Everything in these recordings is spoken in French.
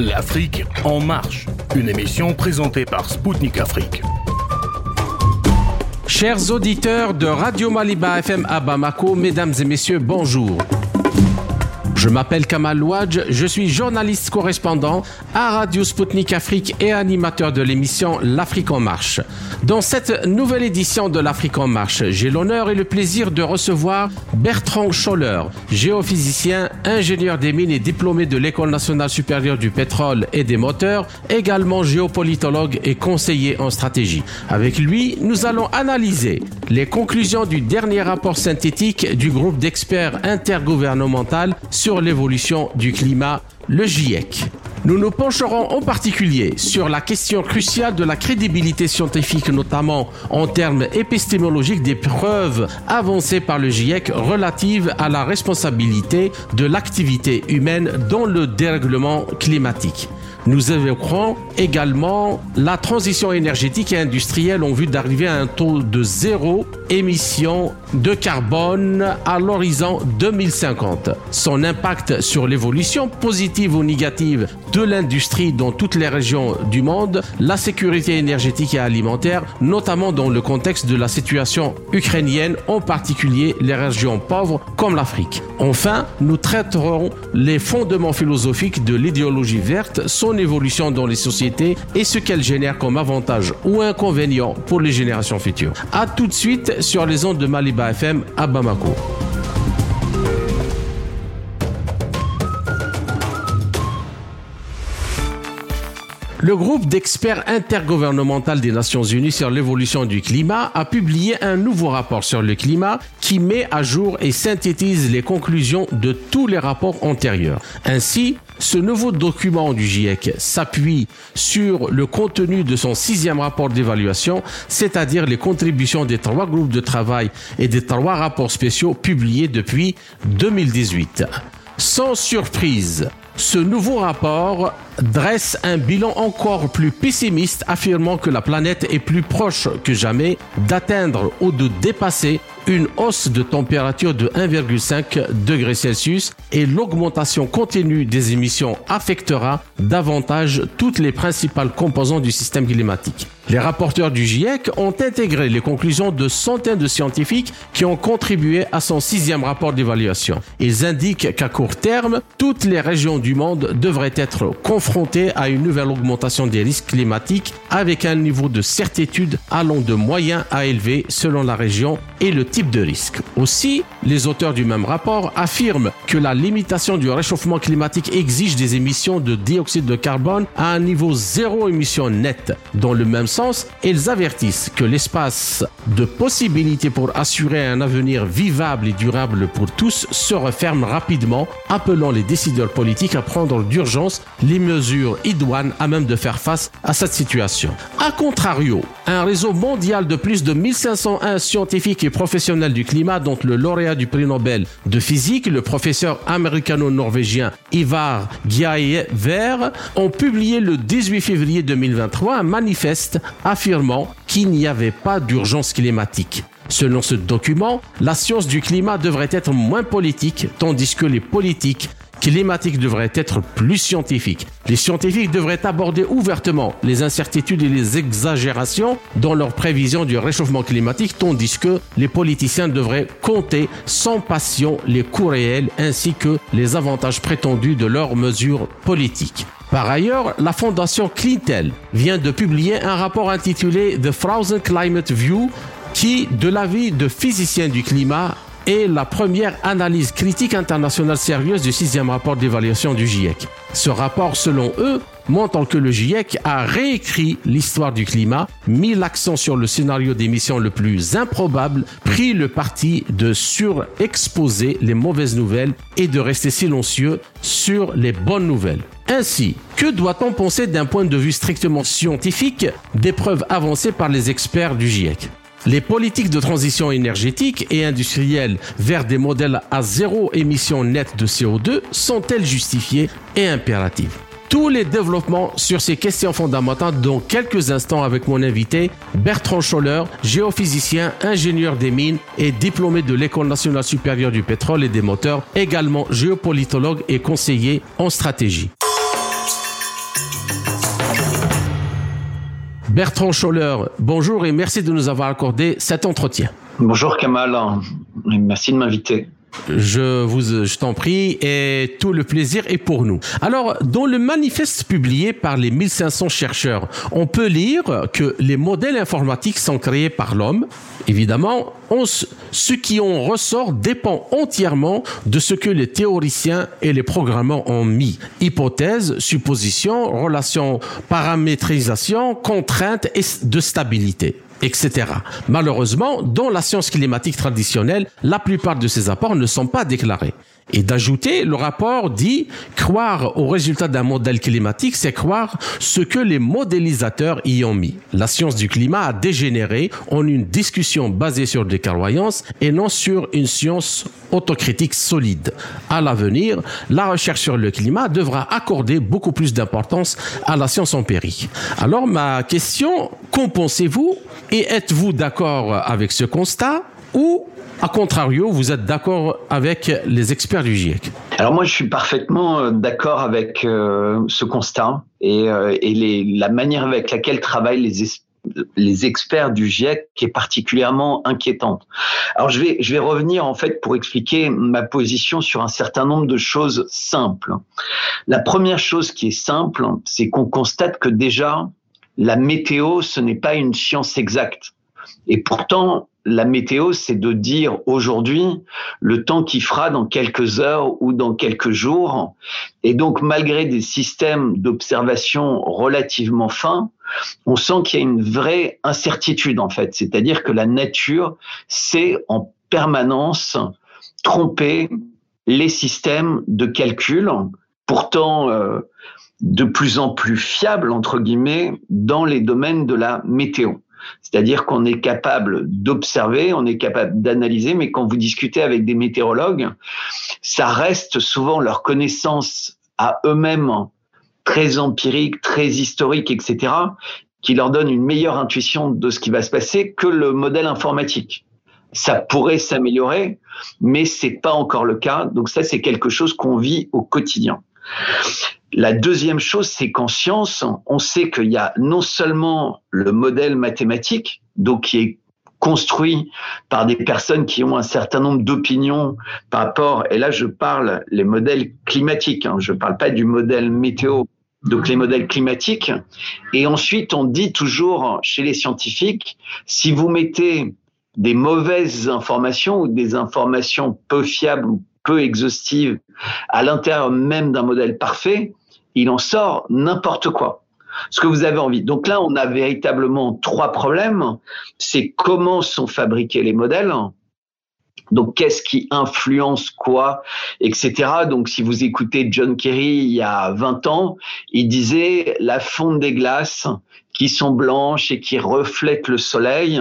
L'Afrique en marche, une émission présentée par Spoutnik Afrique. Chers auditeurs de Radio Maliba FM à Bamako, mesdames et messieurs, bonjour. Je m'appelle Kamal Ouadj, je suis journaliste correspondant à Radio Sputnik Afrique et animateur de l'émission L'Afrique en marche. Dans cette nouvelle édition de l'Afrique en marche, j'ai l'honneur et le plaisir de recevoir Bertrand Scholler, géophysicien, ingénieur des mines et diplômé de l'École nationale supérieure du pétrole et des moteurs, également géopolitologue et conseiller en stratégie. Avec lui, nous allons analyser les conclusions du dernier rapport synthétique du groupe d'experts intergouvernemental sur l'évolution du climat, le GIEC. Nous nous pencherons en particulier sur la question cruciale de la crédibilité scientifique, notamment en termes épistémologiques des preuves avancées par le GIEC relatives à la responsabilité de l'activité humaine dans le dérèglement climatique. Nous évoquerons également la transition énergétique et industrielle en vue d'arriver à un taux de zéro émission de carbone à l'horizon 2050. Son impact sur l'évolution positive ou négative de l'industrie dans toutes les régions du monde, la sécurité énergétique et alimentaire, notamment dans le contexte de la situation ukrainienne, en particulier les régions pauvres comme l'Afrique. Enfin, nous traiterons les fondements philosophiques de l'idéologie verte, évolution dans les sociétés et ce qu'elle génère comme avantage ou inconvénient pour les générations futures. À tout de suite sur les ondes de Maliba FM à Bamako. Le groupe d'experts intergouvernemental des Nations Unies sur l'évolution du climat a publié un nouveau rapport sur le climat qui met à jour et synthétise les conclusions de tous les rapports antérieurs. Ainsi, ce nouveau document du GIEC s'appuie sur le contenu de son sixième rapport d'évaluation, c'est-à-dire les contributions des trois groupes de travail et des trois rapports spéciaux publiés depuis 2018. Sans surprise, ce nouveau rapport dresse un bilan encore plus pessimiste affirmant que la planète est plus proche que jamais d'atteindre ou de dépasser une hausse de température de 1,5 degré Celsius et l'augmentation continue des émissions affectera davantage toutes les principales composantes du système climatique. Les rapporteurs du GIEC ont intégré les conclusions de centaines de scientifiques qui ont contribué à son sixième rapport d'évaluation. Ils indiquent qu'à court terme, toutes les régions du monde devraient être confrontées à une nouvelle augmentation des risques climatiques avec un niveau de certitude allant de moyen à élevé selon la région et le type de risque. Aussi, les auteurs du même rapport affirment que la limitation du réchauffement climatique exige des émissions de dioxyde de carbone à un niveau zéro émission nette. Dans le même sens, ils avertissent que l'espace de possibilités pour assurer un avenir vivable et durable pour tous se referme rapidement, appelant les décideurs politiques à prendre d'urgence les mesures idoines à même de faire face à cette situation. A contrario, un réseau mondial de plus de 1501 scientifiques et professionnels du climat, dont le lauréat du prix Nobel de physique, le professeur américano-norvégien Ivar Ver, ont publié le 18 février 2023 un manifeste affirmant qu'il n'y avait pas d'urgence climatique. Selon ce document, la science du climat devrait être moins politique, tandis que les politiques climatique devrait être plus scientifique. Les scientifiques devraient aborder ouvertement les incertitudes et les exagérations dans leur prévision du réchauffement climatique, tandis que les politiciens devraient compter sans passion les coûts réels ainsi que les avantages prétendus de leurs mesures politiques. Par ailleurs, la fondation Clintel vient de publier un rapport intitulé The Frozen Climate View qui, de l'avis de physiciens du climat, est la première analyse critique internationale sérieuse du sixième rapport d'évaluation du GIEC. Ce rapport, selon eux, montre que le GIEC a réécrit l'histoire du climat, mis l'accent sur le scénario d'émission le plus improbable, pris le parti de surexposer les mauvaises nouvelles et de rester silencieux sur les bonnes nouvelles. Ainsi, que doit-on penser d'un point de vue strictement scientifique des preuves avancées par les experts du GIEC les politiques de transition énergétique et industrielle vers des modèles à zéro émission nette de CO2 sont-elles justifiées et impératives tous les développements sur ces questions fondamentales dans quelques instants avec mon invité Bertrand Scholler, géophysicien, ingénieur des mines et diplômé de l'École nationale supérieure du pétrole et des moteurs, également géopolitologue et conseiller en stratégie. Bertrand Scholler, bonjour et merci de nous avoir accordé cet entretien. Bonjour Kamal, merci de m'inviter. Je vous, je t'en prie, et tout le plaisir est pour nous. Alors, dans le manifeste publié par les 1500 chercheurs, on peut lire que les modèles informatiques sont créés par l'homme. Évidemment, ce qui en ressort dépend entièrement de ce que les théoriciens et les programmeurs ont mis. Hypothèses, suppositions, relations, paramétrisation, contraintes et de stabilité etc. Malheureusement, dans la science climatique traditionnelle, la plupart de ces apports ne sont pas déclarés. Et d'ajouter, le rapport dit croire au résultat d'un modèle climatique, c'est croire ce que les modélisateurs y ont mis. La science du climat a dégénéré en une discussion basée sur des croyances et non sur une science autocritique solide. À l'avenir, la recherche sur le climat devra accorder beaucoup plus d'importance à la science empirique. Alors ma question, qu'en pensez-vous et êtes-vous d'accord avec ce constat ou a contrario, vous êtes d'accord avec les experts du GIEC Alors moi, je suis parfaitement euh, d'accord avec euh, ce constat et, euh, la manière avec laquelle travaillent les, experts du GIEC qui est particulièrement inquiétante. Alors je vais, je vais revenir en fait pour expliquer ma position sur un certain nombre de choses simples. La première chose qui est simple, c'est qu'on constate que déjà, la météo, ce n'est pas une science exacte. Et pourtant, la météo, c'est de dire aujourd'hui le temps qui fera dans quelques heures ou dans quelques jours. Et donc, malgré des systèmes d'observation relativement fins, on sent qu'il y a une vraie incertitude, en fait. C'est-à-dire que la nature sait en permanence tromper les systèmes de calcul, pourtant euh, de plus en plus fiables, entre guillemets, dans les domaines de la météo. C'est-à-dire qu'on est capable d'observer, on est capable d'analyser, mais quand vous discutez avec des météorologues, ça reste souvent leur connaissance à eux-mêmes très empirique, très historique, etc., qui leur donne une meilleure intuition de ce qui va se passer que le modèle informatique. Ça pourrait s'améliorer, mais c'est pas encore le cas. Donc ça, c'est quelque chose qu'on vit au quotidien. La deuxième chose, c'est qu'en science, on sait qu'il y a non seulement le modèle mathématique, donc qui est construit par des personnes qui ont un certain nombre d'opinions par rapport, et là je parle les modèles climatiques, hein, je ne parle pas du modèle météo, donc les modèles climatiques. Et ensuite, on dit toujours chez les scientifiques, si vous mettez des mauvaises informations ou des informations peu fiables ou peu exhaustives à l'intérieur même d'un modèle parfait, il en sort n'importe quoi. Ce que vous avez envie. Donc là, on a véritablement trois problèmes. C'est comment sont fabriqués les modèles. Donc, qu'est-ce qui influence quoi, etc. Donc, si vous écoutez John Kerry il y a 20 ans, il disait la fonte des glaces qui sont blanches et qui reflètent le soleil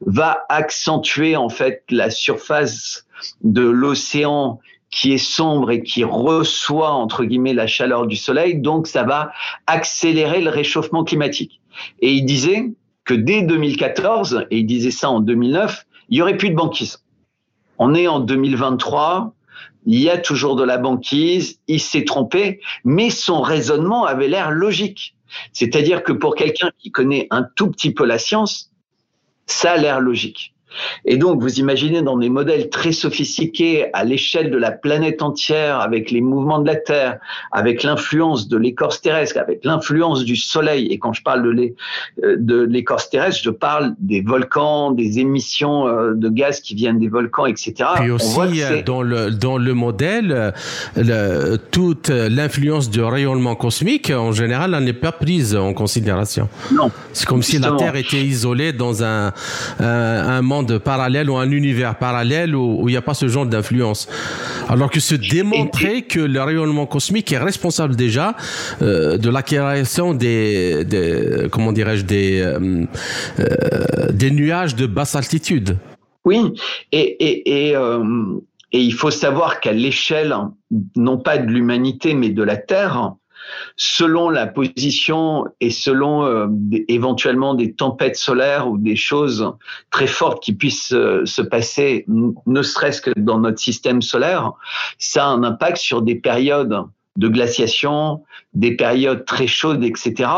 va accentuer en fait la surface de l'océan qui est sombre et qui reçoit entre guillemets la chaleur du soleil, donc ça va accélérer le réchauffement climatique. Et il disait que dès 2014, et il disait ça en 2009, il y aurait plus de banquise. On est en 2023, il y a toujours de la banquise, il s'est trompé, mais son raisonnement avait l'air logique. C'est-à-dire que pour quelqu'un qui connaît un tout petit peu la science, ça a l'air logique. Et donc, vous imaginez dans des modèles très sophistiqués à l'échelle de la planète entière, avec les mouvements de la Terre, avec l'influence de l'écorce terrestre, avec l'influence du Soleil. Et quand je parle euh, de l'écorce terrestre, je parle des volcans, des émissions euh, de gaz qui viennent des volcans, etc. Puis aussi, euh, dans le, dans le modèle, toute l'influence du rayonnement cosmique, en général, n'est pas prise en considération. Non. C'est comme si la Terre était isolée dans un, un, un monde parallèle ou un univers parallèle où il n'y a pas ce genre d'influence. Alors que se démontrer que le rayonnement cosmique est responsable déjà euh, de la création des, comment dirais-je des euh, euh, des nuages de basse altitude. Oui, et et, et, et il faut savoir qu'à l'échelle non pas de l'humanité mais de la Terre, selon la position et selon euh, éventuellement des tempêtes solaires ou des choses très fortes qui puissent euh, se passer, ne serait-ce que dans notre système solaire, ça a un impact sur des périodes de glaciation, des périodes très chaudes, etc.,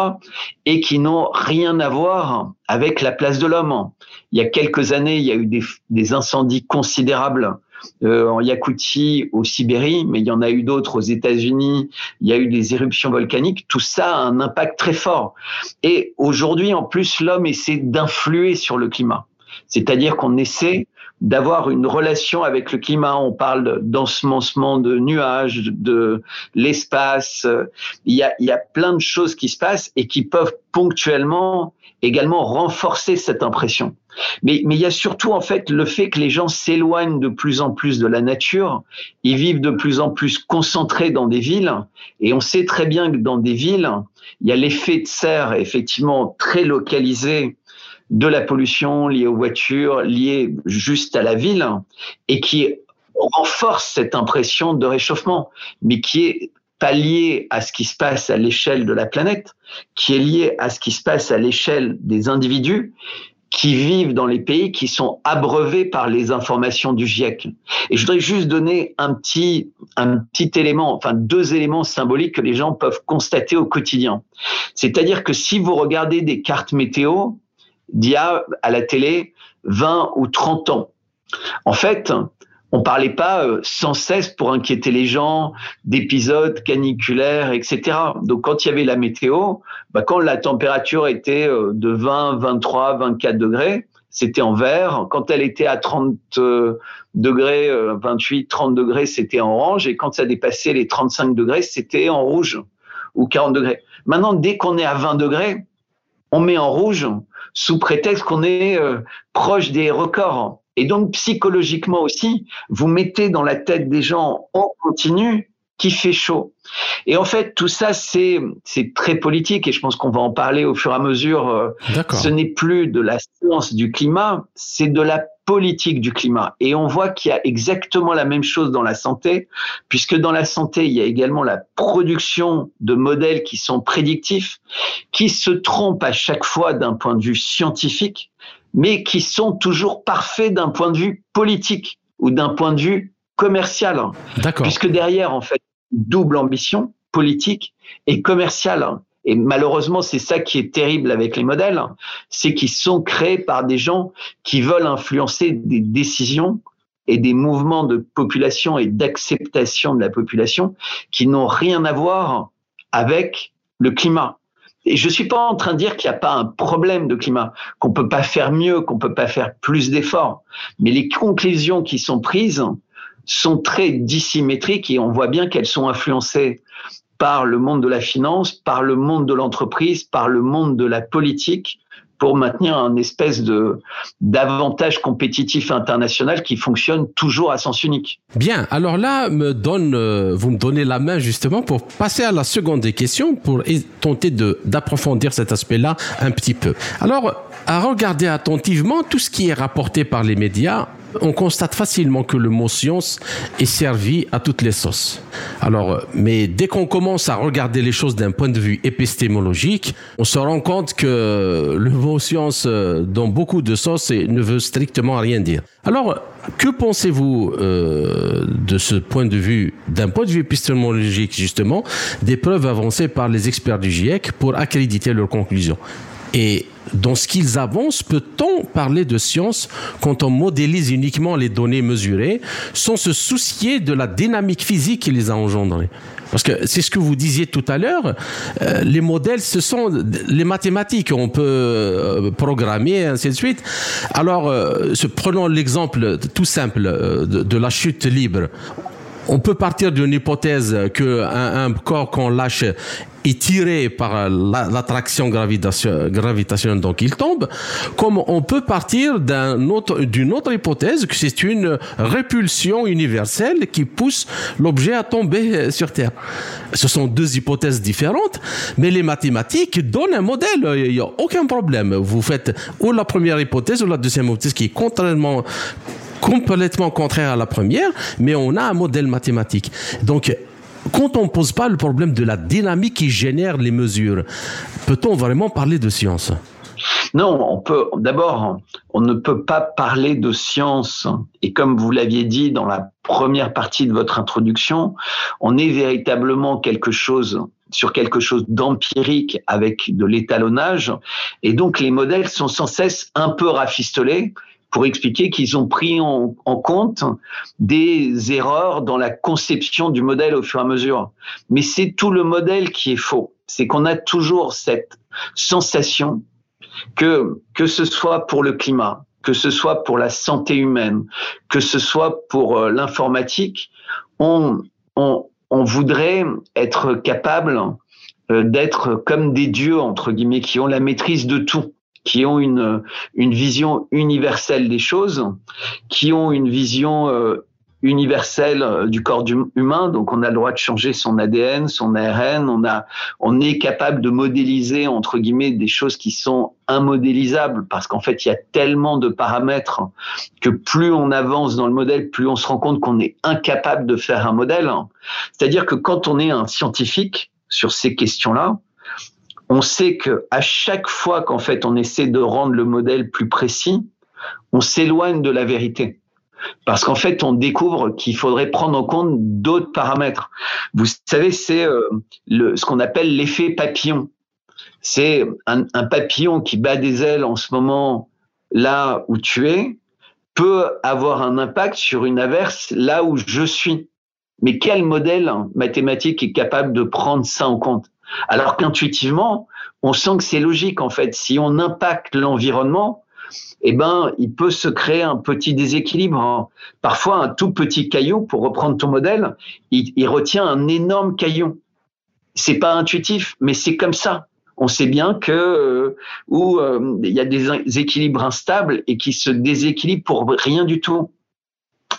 et qui n'ont rien à voir avec la place de l'homme. Il y a quelques années, il y a eu des, incendies considérables euh, en Yakoutie, au Sibérie, mais il y en a eu d'autres aux États-Unis. Il y a eu des éruptions volcaniques. Tout ça a un impact très fort. Et aujourd'hui, en plus, l'homme essaie d'influer sur le climat. C'est-à-dire qu'on essaie d'avoir une relation avec le climat. On parle d'ensemencement de nuages, de l'espace. Il y, a, il y a plein de choses qui se passent et qui peuvent ponctuellement également renforcer cette impression. Mais, il y a surtout en fait le fait que les gens s'éloignent de plus en plus de la nature, ils vivent de plus en plus concentrés dans des villes, et on sait très bien que dans des villes, il y a l'effet de serre effectivement très localisé de la pollution liée aux voitures, liée juste à la ville, et qui renforce cette impression de réchauffement, mais qui est lié à ce qui se passe à l'échelle de la planète, qui est lié à ce qui se passe à l'échelle des individus qui vivent dans les pays qui sont abreuvés par les informations du GIEC. Et je voudrais juste donner un petit, un petit élément, enfin deux éléments symboliques que les gens peuvent constater au quotidien. C'est-à-dire que si vous regardez des cartes météo, d'il y a à la télé 20 ou 30 ans. En fait, on parlait pas euh, sans cesse pour inquiéter les gens d'épisodes caniculaires, etc. Donc quand il y avait la météo, bah, quand la température était euh, de 20, 23, 24 degrés, c'était en vert. Quand elle était à 30 euh, degrés, 28, 30 degrés, c'était en orange. Et quand ça dépassait les 35 degrés, c'était en rouge ou 40 degrés. Maintenant, dès qu'on est à 20 degrés, on met en rouge sous prétexte qu'on est proche des records. Et donc psychologiquement aussi, vous mettez dans la tête des gens en continu qui fait chaud. Et en fait, tout ça, c'est c'est très politique et je pense qu'on va en parler au fur et à mesure. Euh, ce n'est plus de la science du climat, c'est de la politique du climat. Et on voit qu'il y a exactement la même chose dans la santé, puisque dans la santé, il y a également la production de modèles qui sont prédictifs, qui se trompent à chaque fois d'un point de vue scientifique, mais qui sont toujours parfaits d'un point de vue politique ou d'un point de vue commercial. D'accord. Puisque derrière, en fait, double ambition politique et commerciale. Et malheureusement, c'est ça qui est terrible avec les modèles, c'est qu'ils sont créés par des gens qui veulent influencer des décisions et des mouvements de population et d'acceptation de la population qui n'ont rien à voir avec le climat. Et je suis pas en train de dire qu'il n'y a pas un problème de climat, qu'on peut pas faire mieux, qu'on peut pas faire plus d'efforts. Mais les conclusions qui sont prises sont très dissymétriques et on voit bien qu'elles sont influencées par le monde de la finance, par le monde de l'entreprise, par le monde de la politique pour maintenir un espèce de d'avantage compétitif international qui fonctionne toujours à sens unique. Bien, alors là, me donne, euh, vous me donnez la main justement pour passer à la seconde des questions, pour tenter d'approfondir cet aspect-là un petit peu. Alors, à regarder attentivement tout ce qui est rapporté par les médias on constate facilement que le mot science est servi à toutes les sauces. Alors, mais dès qu'on commence à regarder les choses d'un point de vue épistémologique, on se rend compte que le mot science, euh, dans beaucoup de sauces, ne veut strictement rien dire. Alors, que pensez-vous euh, de ce point de vue, d'un point de vue épistémologique justement, des preuves avancées par les experts du GIEC pour accréditer leurs conclusions? Et dans ce qu'ils avancent, peut-on parler de science quand on modélise uniquement les données mesurées sans se soucier de la dynamique physique qui les a engendrées parce que c'est ce que vous disiez tout à l'heure, euh, les modèles, ce sont les mathématiques, on peut euh, programmer, ainsi de suite. Alors, euh, prenons l'exemple tout simple de, de la chute libre on peut partir d'une hypothèse que un, corps qu'on lâche est tiré par l'attraction gravitationnelle, donc il tombe, comme on peut partir d'une autre, autre hypothèse que c'est une répulsion universelle qui pousse l'objet à tomber sur Terre. Ce sont deux hypothèses différentes, mais les mathématiques donnent un modèle, il n'y a aucun problème. Vous faites ou la première hypothèse ou la deuxième hypothèse qui est contrairement complètement contraire à la première, mais on a un modèle mathématique. Donc, quand on ne pose pas le problème de la dynamique qui génère les mesures, peut-on vraiment parler de science? Non, on peut. D'abord, on ne peut pas parler de science. Et comme vous l'aviez dit dans la première partie de votre introduction, on est véritablement quelque chose sur quelque chose d'empirique avec de l'étalonnage. Et donc, les modèles sont sans cesse un peu rafistolés pour expliquer qu'ils ont pris en, compte des erreurs dans la conception du modèle au fur et à mesure. Mais c'est tout le modèle qui est faux. C'est qu'on a toujours cette sensation que, que ce soit pour le climat, que ce soit pour la santé humaine, que ce soit pour euh, l'informatique, on, on, on voudrait être capable euh, d'être comme des dieux, entre guillemets, qui ont la maîtrise de tout, qui ont une, vision universelle des choses, qui ont une vision euh, universelle euh, du corps humain. Donc, on a le droit de changer son ADN, son ARN. On a, on est capable de modéliser entre guillemets des choses qui sont immodélisables parce qu'en fait, il y a tellement de paramètres que plus on avance dans le modèle, plus on se rend compte qu'on est incapable de faire un modèle. C'est-à-dire que quand on est un scientifique sur ces questions-là, on sait que à chaque fois qu'en fait on essaie de rendre le modèle plus précis, on s'éloigne de la vérité. Parce qu'en fait, on découvre qu'il faudrait prendre en compte d'autres paramètres. Vous savez, c'est euh, ce qu'on appelle l'effet papillon. C'est un, un, papillon qui bat des ailes en ce moment là où tu es peut avoir un impact sur une averse là où je suis. Mais quel modèle mathématique est capable de prendre ça en compte? Alors qu'intuitivement, on sent que c'est logique en fait. Si on impacte l'environnement, eh ben, il peut se créer un petit déséquilibre. Parfois, un tout petit caillou, pour reprendre ton modèle, il, retient un énorme caillou. C'est pas intuitif, mais c'est comme ça. On sait bien que euh, où euh, il y a des équilibres instables et qui se déséquilibrent pour rien du tout.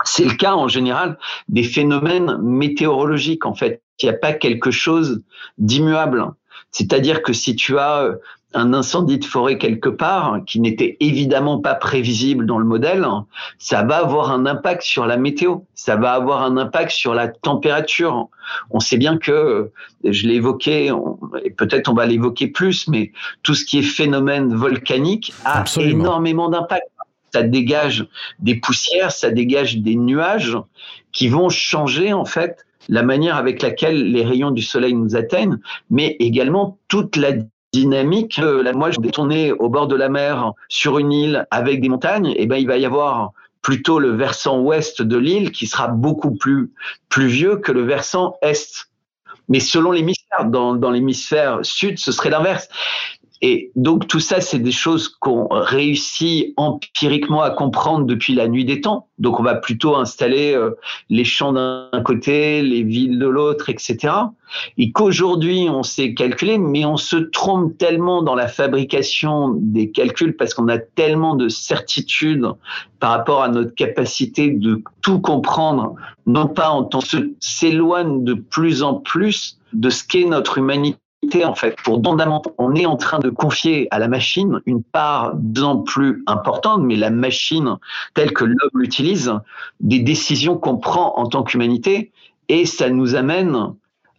C'est le cas en général des phénomènes météorologiques. En fait, il n'y a pas quelque chose d'immuable. C'est-à-dire que si tu as euh, un incendie de forêt quelque part qui n'était évidemment pas prévisible dans le modèle, ça va avoir un impact sur la météo, ça va avoir un impact sur la température. On sait bien que, je l'ai évoqué, et peut-être on va l'évoquer plus, mais tout ce qui est phénomène volcanique a énormément d'impact. Ça dégage des poussières, ça dégage des nuages qui vont changer en fait la manière avec laquelle les rayons du soleil nous atteignent, mais également toute la dynamique. Euh, moi, je vais tourner au bord de la mer sur une île avec des montagnes. Et eh ben, il va y avoir plutôt le versant ouest de l'île qui sera beaucoup plus pluvieux que le versant est. Mais selon l'hémisphère, dans, dans l'hémisphère sud, ce serait l'inverse. Et donc tout ça, c'est des choses qu'on réussit empiriquement à comprendre depuis la nuit des temps. Donc on va plutôt installer euh, les champs d'un côté, les villes de l'autre, etc. Et qu'aujourd'hui on sait calculer, mais on se trompe tellement dans la fabrication des calculs parce qu'on a tellement de certitudes par rapport à notre capacité de tout comprendre, non pas en tant que s'éloigne de plus en plus de ce qu'est notre humanité en fait, pour on est en train de confier à la machine une part bien plus importante, mais la machine telle que l'homme l'utilise, des décisions qu'on prend en tant qu'humanité, et ça nous amène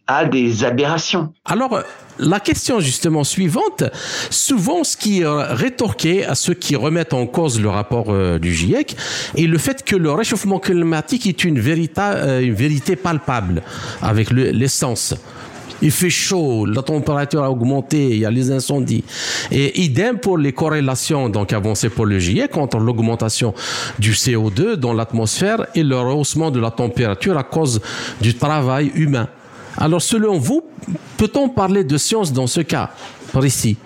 à des aberrations. Alors, la question justement suivante, souvent ce qui est rétorqué à ceux qui remettent en cause le rapport euh, du GIEC est le fait que le réchauffement climatique est une, euh, une vérité palpable avec l'essence il fait chaud, la température a augmenté, il y a les incendies. Et idem pour les corrélations donc avancées pour le GIEC entre l'augmentation du CO2 dans l'atmosphère et le rehaussement de la température à cause du travail humain. Alors selon vous, peut-on parler de science dans ce cas précis?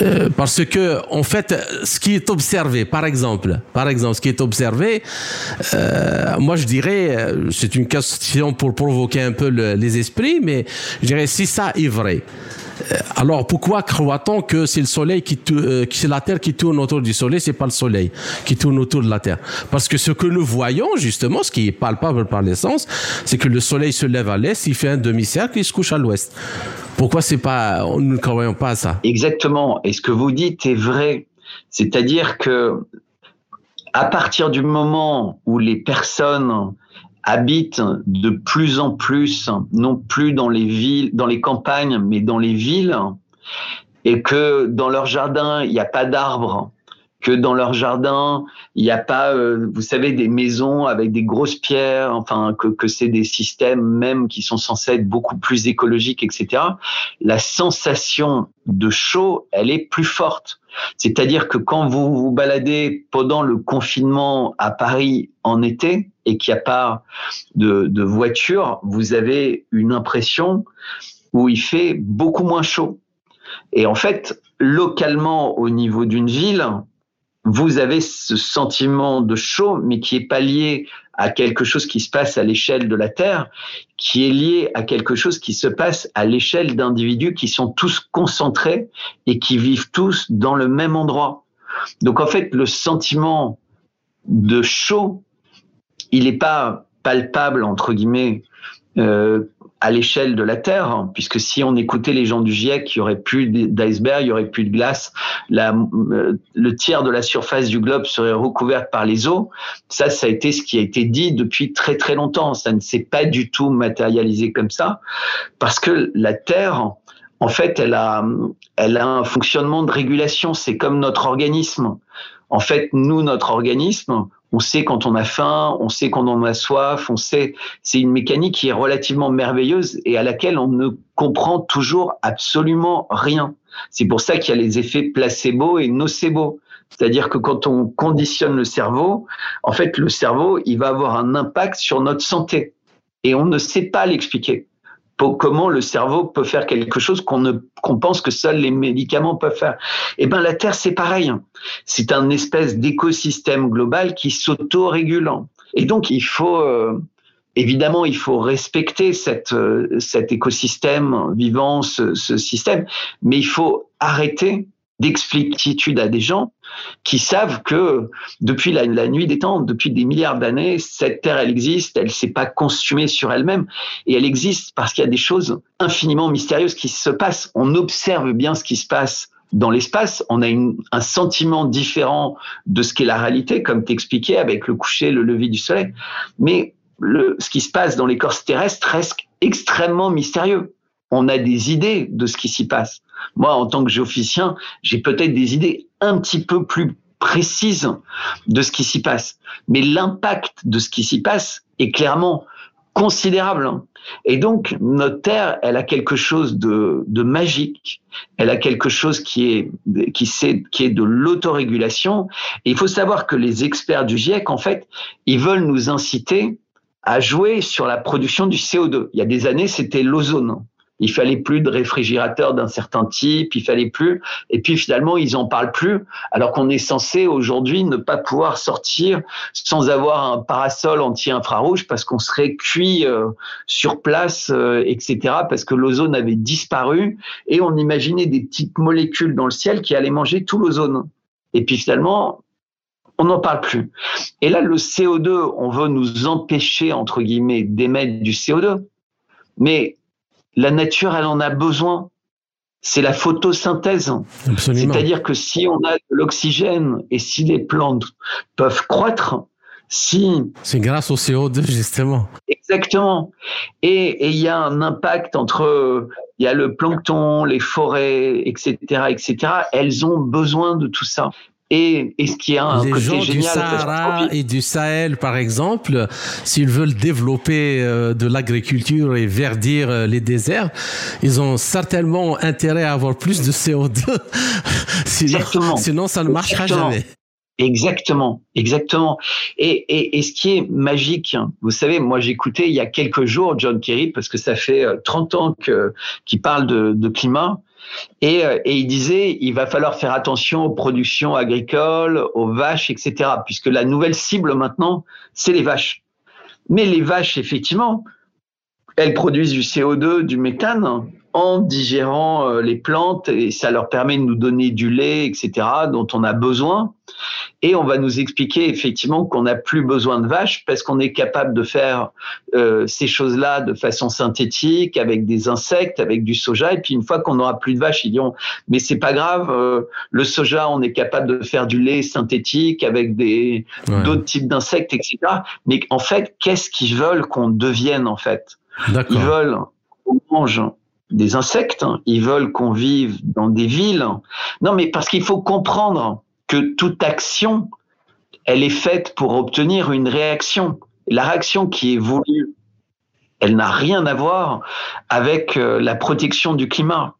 Euh, parce que en fait, ce qui est observé, par exemple, par exemple, ce qui est observé, euh, moi je dirais, euh, c'est une question pour provoquer un peu les esprits, mais je dirais si ça est vrai. Alors pourquoi croit-on que c'est le soleil qui c'est la Terre qui tourne autour du soleil, c'est pas le soleil qui tourne autour de la Terre? Parce que ce que nous voyons justement, ce qui est palpable par l'essence, c'est que le soleil se lève à l'est, il fait un demi-cercle, il se couche à l'ouest. Pourquoi c'est pas, on ne croyons pas à ça? Exactement. Et ce que vous dites est vrai. C'est-à-dire que à partir du moment où les personnes habitent de plus en plus, non plus dans les villes, dans les campagnes, mais dans les villes, et que dans leur jardin, il n'y a pas d'arbres, que dans leur jardin, il n'y a pas, euh, vous savez, des maisons avec des grosses pierres, enfin, que, que c'est des systèmes même qui sont censés être beaucoup plus écologiques, etc. La sensation de chaud, elle est plus forte. C'est-à-dire que quand vous vous baladez pendant le confinement à Paris en été et qu'il n'y a pas de, voiture, vous avez une impression où il fait beaucoup moins chaud. Et en fait, localement, au niveau d'une ville, vous avez ce sentiment de chaud, mais qui est pas lié à quelque chose qui se passe à l'échelle de la Terre, qui est lié à quelque chose qui se passe à l'échelle d'individus qui sont tous concentrés et qui vivent tous dans le même endroit. Donc en fait, le sentiment de chaud, il n'est pas palpable, entre guillemets, euh, à l'échelle de la Terre, hein, puisque si on écoutait les gens du GIEC, il y aurait plus d'iceberg, il y aurait plus de glace, la, euh, le tiers de la surface du globe serait recouverte par les eaux. Ça, ça a été ce qui a été dit depuis très très longtemps. Ça ne s'est pas du tout matérialisé comme ça, parce que la Terre, en fait, elle a, elle a un fonctionnement de régulation. C'est comme notre organisme. En fait, nous, notre organisme, on sait quand on a faim, on sait quand on a soif, on sait. C'est une mécanique qui est relativement merveilleuse et à laquelle on ne comprend toujours absolument rien. C'est pour ça qu'il y a les effets placebo et nocebo. C'est-à-dire que quand on conditionne le cerveau, en fait, le cerveau, il va avoir un impact sur notre santé. Et on ne sait pas l'expliquer comment le cerveau peut faire quelque chose qu'on pense que seuls les médicaments peuvent faire. Eh ben la Terre c'est pareil. C'est un espèce d'écosystème global qui s'auto-régule. Et donc il faut euh, évidemment il faut respecter euh, cet écosystème vivant, ce, ce système, mais il faut arrêter d'explicitude à des gens qui savent que depuis la, nuit des temps, depuis des milliards d'années, cette Terre, elle existe, elle s'est pas consumée sur elle-même, et elle existe parce qu'il y a des choses infiniment mystérieuses qui se passent. On observe bien ce qui se passe dans l'espace, on a un sentiment différent de ce qu'est la réalité, comme t'expliquais avec le coucher, le lever du soleil. Mais ce qui se passe dans l'écorce terrestre reste extrêmement mystérieux on a des idées de ce qui s'y passe. Moi, en tant que géophysicien, j'ai peut-être des idées un petit peu plus précises de ce qui s'y passe. Mais l'impact de ce qui s'y passe est clairement considérable. Et donc, notre Terre, elle a quelque chose de, magique. Elle a quelque chose qui est, qui, qui est de l'autorégulation. Et il faut savoir que les experts du GIEC, en fait, ils veulent nous inciter à jouer sur la production du CO2. Il y a des années, c'était l'ozone il fallait plus de réfrigérateurs d'un certain type, il fallait plus. Et puis finalement, ils en parlent plus, alors qu'on est censé aujourd'hui ne pas pouvoir sortir sans avoir un parasol anti-infrarouge parce qu'on serait cuit euh, sur place, euh, etc. Parce que l'ozone avait disparu et on imaginait des petites molécules dans le ciel qui allaient manger tout l'ozone. Et puis finalement, on n'en parle plus. Et là, le CO2, on veut nous empêcher, entre guillemets, d'émettre du CO2. Mais la nature, elle en a besoin. C'est la photosynthèse. C'est-à-dire que si on a de l'oxygène et si les plantes peuvent croître, si... C'est grâce au CO2, justement. Exactement. Et il y a un impact entre... Il y a le plancton, les forêts, etc., etc. Elles ont besoin de tout ça. Et, ce qui a un les côté gens génial du Sahara et du Sahel, par exemple, s'ils veulent développer euh, de l'agriculture et verdir euh, les déserts, ils ont certainement intérêt à avoir plus de CO2. sinon, sinon, ça ne marchera jamais. Exactement, exactement. Et, ce qui est magique, vous savez, moi j'écoutais il y a quelques jours John Kerry parce que ça fait 30 euh, ans qu'il parle de, de climat. Euh, et, il disait, il va falloir faire attention aux productions agricoles, aux vaches, etc. Puisque la nouvelle cible maintenant, c'est les vaches. Mais les vaches, effectivement, elles produisent du CO2, du méthane, en digérant euh, les plantes et ça leur permet de nous donner du lait, etc., dont on a besoin. Et on va nous expliquer effectivement qu'on n'a plus besoin de vaches parce qu'on est capable de faire euh, ces choses-là de façon synthétique, avec des insectes, avec du soja. Et puis une fois qu'on n'aura plus de vaches, ils diront mais c'est pas grave, euh, le soja, on est capable de faire du lait synthétique avec des d'autres types d'insectes, etc. Mais en fait, qu'est-ce qu'ils veulent qu'on devienne en fait? Ils veulent qu'on mange des insectes, hein. ils veulent qu'on vive dans des villes. Non, mais parce qu'il faut comprendre que toute action, elle est faite pour obtenir une réaction. La réaction qui est voulue, elle n'a rien à voir avec euh, la protection du climat.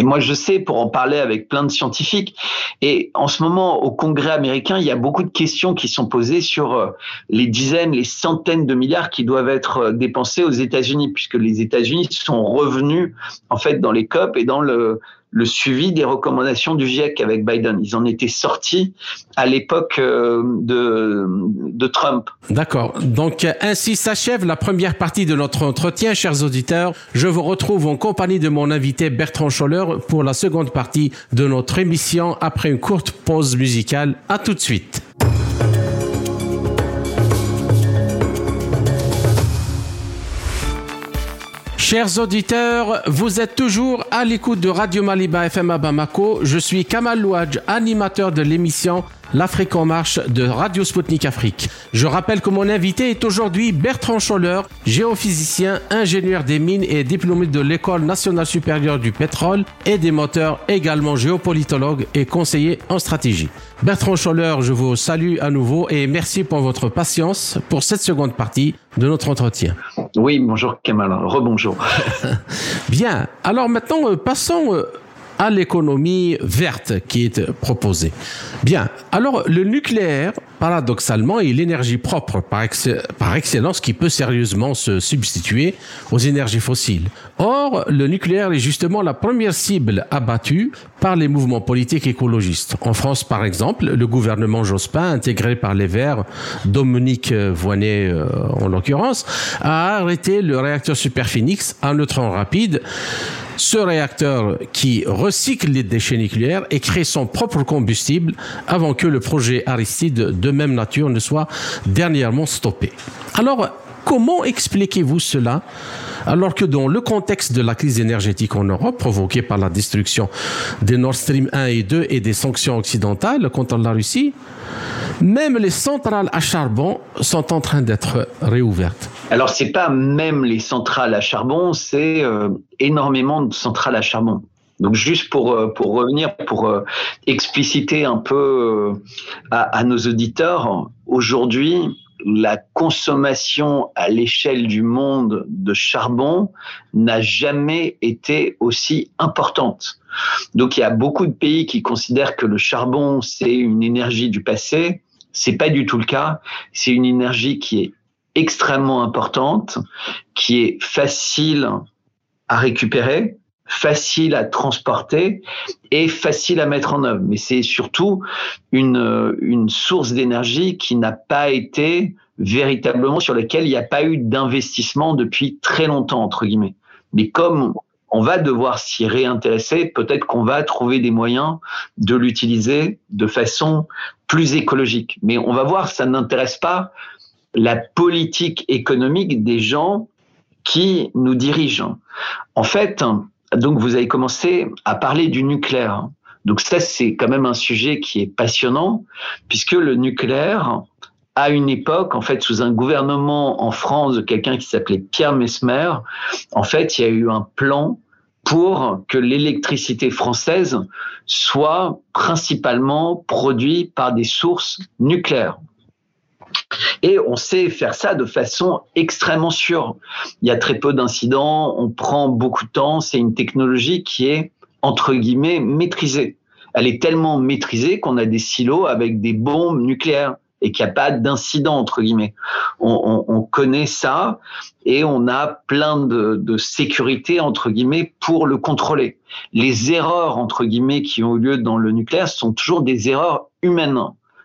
Et moi, je sais, pour en parler avec plein de scientifiques, et en ce moment, au Congrès américain, il y a beaucoup de questions qui sont posées sur euh, les dizaines, les centaines de milliards qui doivent être euh, dépensés aux États-Unis, puisque les États-Unis sont revenus, en fait, dans les COP et dans le, le suivi des recommandations du GIEC avec Biden. Ils en étaient sortis à l'époque euh, de, de Trump. D'accord. Donc ainsi s'achève la première partie de notre entretien, chers auditeurs. Je vous retrouve en compagnie de mon invité Bertrand Scholler pour la seconde partie de notre émission après une courte pause musicale. À tout de suite. Chers auditeurs, vous êtes toujours à l'écoute de Radio Maliba FM à Bamako. Je suis Kamal Louadj, animateur de l'émission L'Afrique en marche de Radio Sputnik Afrique. Je rappelle que mon invité est aujourd'hui Bertrand Scholler, géophysicien, ingénieur des mines et diplômé de l'École nationale supérieure du pétrole et des moteurs, également géopolitologue et conseiller en stratégie. Bertrand Scholler, je vous salue à nouveau et merci pour votre patience pour cette seconde partie de notre entretien. Oui, bonjour Kamal, rebonjour. Bien, alors maintenant euh, passons euh, à l'économie verte qui est proposée. Bien, alors le nucléaire, paradoxalement, est l'énergie propre par, par, excellence qui peut sérieusement se substituer aux énergies fossiles. Or, le nucléaire est justement la première cible abattue par les mouvements politiques écologistes. En France, par exemple, le gouvernement Jospin, intégré par les Verts, Dominique Voynet euh, en l'occurrence, a arrêté le réacteur Superphénix à neutrons rapide ce réacteur qui recycle les déchets nucléaires et crée son propre combustible avant que le projet Aristide de même nature ne soit dernièrement stoppé. Alors, comment expliquez-vous cela alors que dans le contexte de la crise énergétique en Europe provoquée par la destruction des Nord Stream 1 et 2 et des sanctions occidentales contre la Russie, même les centrales à charbon sont en train d'être réouvertes? Alors c'est pas même les centrales à charbon, c'est euh, énormément de centrales à charbon. Donc juste pour euh, pour revenir pour euh, expliciter un peu à, à nos auditeurs, aujourd'hui la consommation à l'échelle du monde de charbon n'a jamais été aussi importante. Donc il y a beaucoup de pays qui considèrent que le charbon c'est une énergie du passé. C'est pas du tout le cas. C'est une énergie qui est extrêmement importante, qui est facile à récupérer, facile à transporter et facile à mettre en œuvre. Mais c'est surtout une, une source d'énergie qui n'a pas été véritablement sur laquelle il n'y a pas eu d'investissement depuis très longtemps, entre guillemets. Mais comme on va devoir s'y réintéresser. Peut-être qu'on va trouver des moyens de l'utiliser de façon plus écologique. Mais on va voir, ça n'intéresse pas la politique économique des gens qui nous dirigent. En fait, donc vous avez commencé à parler du nucléaire. Donc ça, c'est quand même un sujet qui est passionnant, puisque le nucléaire, à une époque, en fait, sous un gouvernement en France de quelqu'un qui s'appelait Pierre Mesmer, en fait, il y a eu un plan pour que l'électricité française soit principalement produite par des sources nucléaires. Et on sait faire ça de façon extrêmement sûre. Il y a très peu d'incidents, on prend beaucoup de temps, c'est une technologie qui est, entre guillemets, maîtrisée. Elle est tellement maîtrisée qu'on a des silos avec des bombes nucléaires et qu'il n'y a pas d'incident entre guillemets. On, on, on, connaît ça et on a plein de, de, sécurité entre guillemets pour le contrôler. Les erreurs entre guillemets qui ont eu lieu dans le nucléaire sont toujours des erreurs humaines.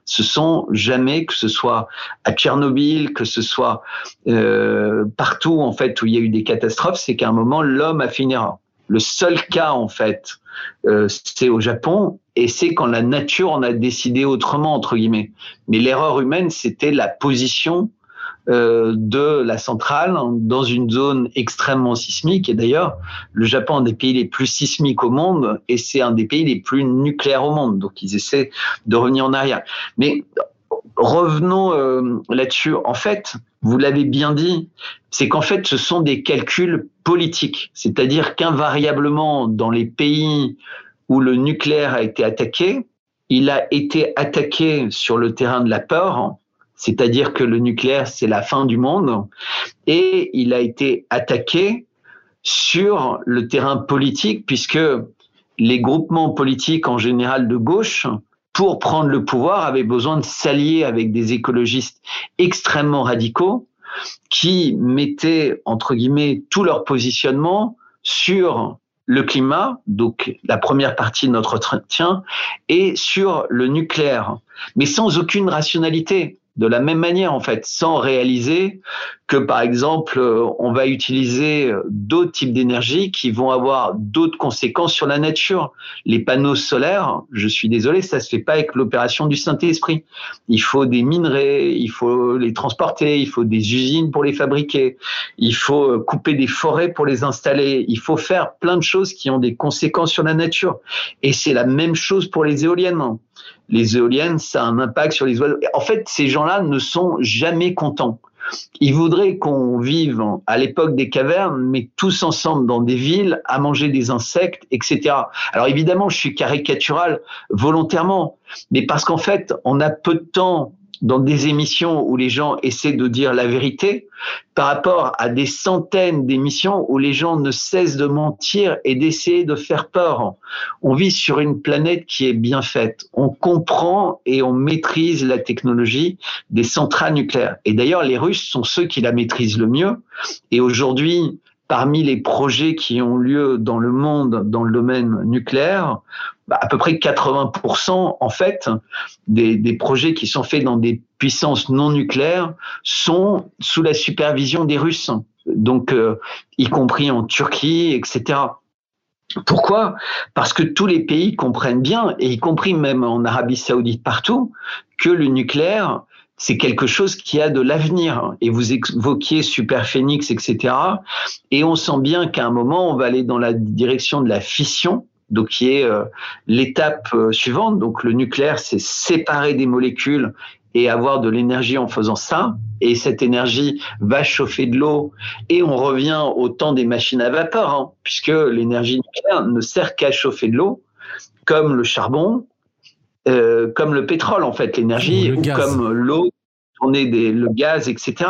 Ce sont jamais que ce soit à Tchernobyl, que ce soit euh, partout en fait où il y a eu des catastrophes, c'est qu'à un moment l'homme a erreur. Le seul cas en fait, euh, c'est au Japon et c'est quand la nature en a décidé autrement entre guillemets. Mais l'erreur humaine, c'était la position de la centrale dans une zone extrêmement sismique. Et d'ailleurs, le Japon est un des pays les plus sismiques au monde et c'est un des pays les plus nucléaires au monde. Donc ils essaient de revenir en arrière. Mais revenons euh, là-dessus. En fait, vous l'avez bien dit, c'est qu'en fait, ce sont des calculs politiques. C'est-à-dire qu'invariablement, dans les pays où le nucléaire a été attaqué, il a été attaqué sur le terrain de la peur, c'est-à-dire que le nucléaire, c'est la fin du monde, et il a été attaqué sur le terrain politique, puisque les groupements politiques en général de gauche, pour prendre le pouvoir, avaient besoin de s'allier avec des écologistes extrêmement radicaux qui mettaient, entre guillemets, tout leur positionnement sur le climat, donc la première partie de notre entretien, et sur le nucléaire, mais sans aucune rationalité de la même manière en fait, sans réaliser que par exemple euh, on va utiliser d'autres types d'énergie qui vont avoir d'autres conséquences sur la nature. Les panneaux solaires, je suis désolé, ça se fait pas avec l'opération du Saint-Esprit. Il faut des minerais, il faut les transporter, il faut des usines pour les fabriquer, il faut euh, couper des forêts pour les installer, il faut faire plein de choses qui ont des conséquences sur la nature. Et c'est la même chose pour les éoliennes les éoliennes, ça a un impact sur les oiseaux. En fait, ces gens-là ne sont jamais contents. Ils voudraient qu'on vive à l'époque des cavernes, mais tous ensemble dans des villes, à manger des insectes, etc. Alors évidemment, je suis caricatural volontairement, mais parce qu'en fait, on a peu de temps dans des émissions où les gens essaient de dire la vérité par rapport à des centaines d'émissions où les gens ne cessent de mentir et d'essayer de faire peur. On vit sur une planète qui est bien faite. On comprend et on maîtrise la technologie des centrales nucléaires. Et d'ailleurs, les Russes sont ceux qui la maîtrisent le mieux. Et aujourd'hui, parmi les projets qui ont lieu dans le monde dans le domaine nucléaire, bah, à peu près 80% en fait des, des, projets qui sont faits dans des puissances non nucléaires sont sous la supervision des Russes, donc euh, y compris en Turquie, etc. Pourquoi? Parce que tous les pays comprennent bien, et y compris même en Arabie saoudite partout, que le nucléaire, c'est quelque chose qui a de l'avenir. Et vous évoquiez Super Phoenix, etc. Et on sent bien qu'à un moment, on va aller dans la direction de la fission, donc qui est euh, l'étape euh, suivante. Donc le nucléaire, c'est séparer des molécules et avoir de l'énergie en faisant ça. Et cette énergie va chauffer de l'eau. Et on revient au temps des machines à vapeur, hein, puisque l'énergie nucléaire ne sert qu'à chauffer de l'eau, comme le charbon, euh, comme le pétrole en fait, l'énergie, ou comme l'eau, des, le gaz, etc.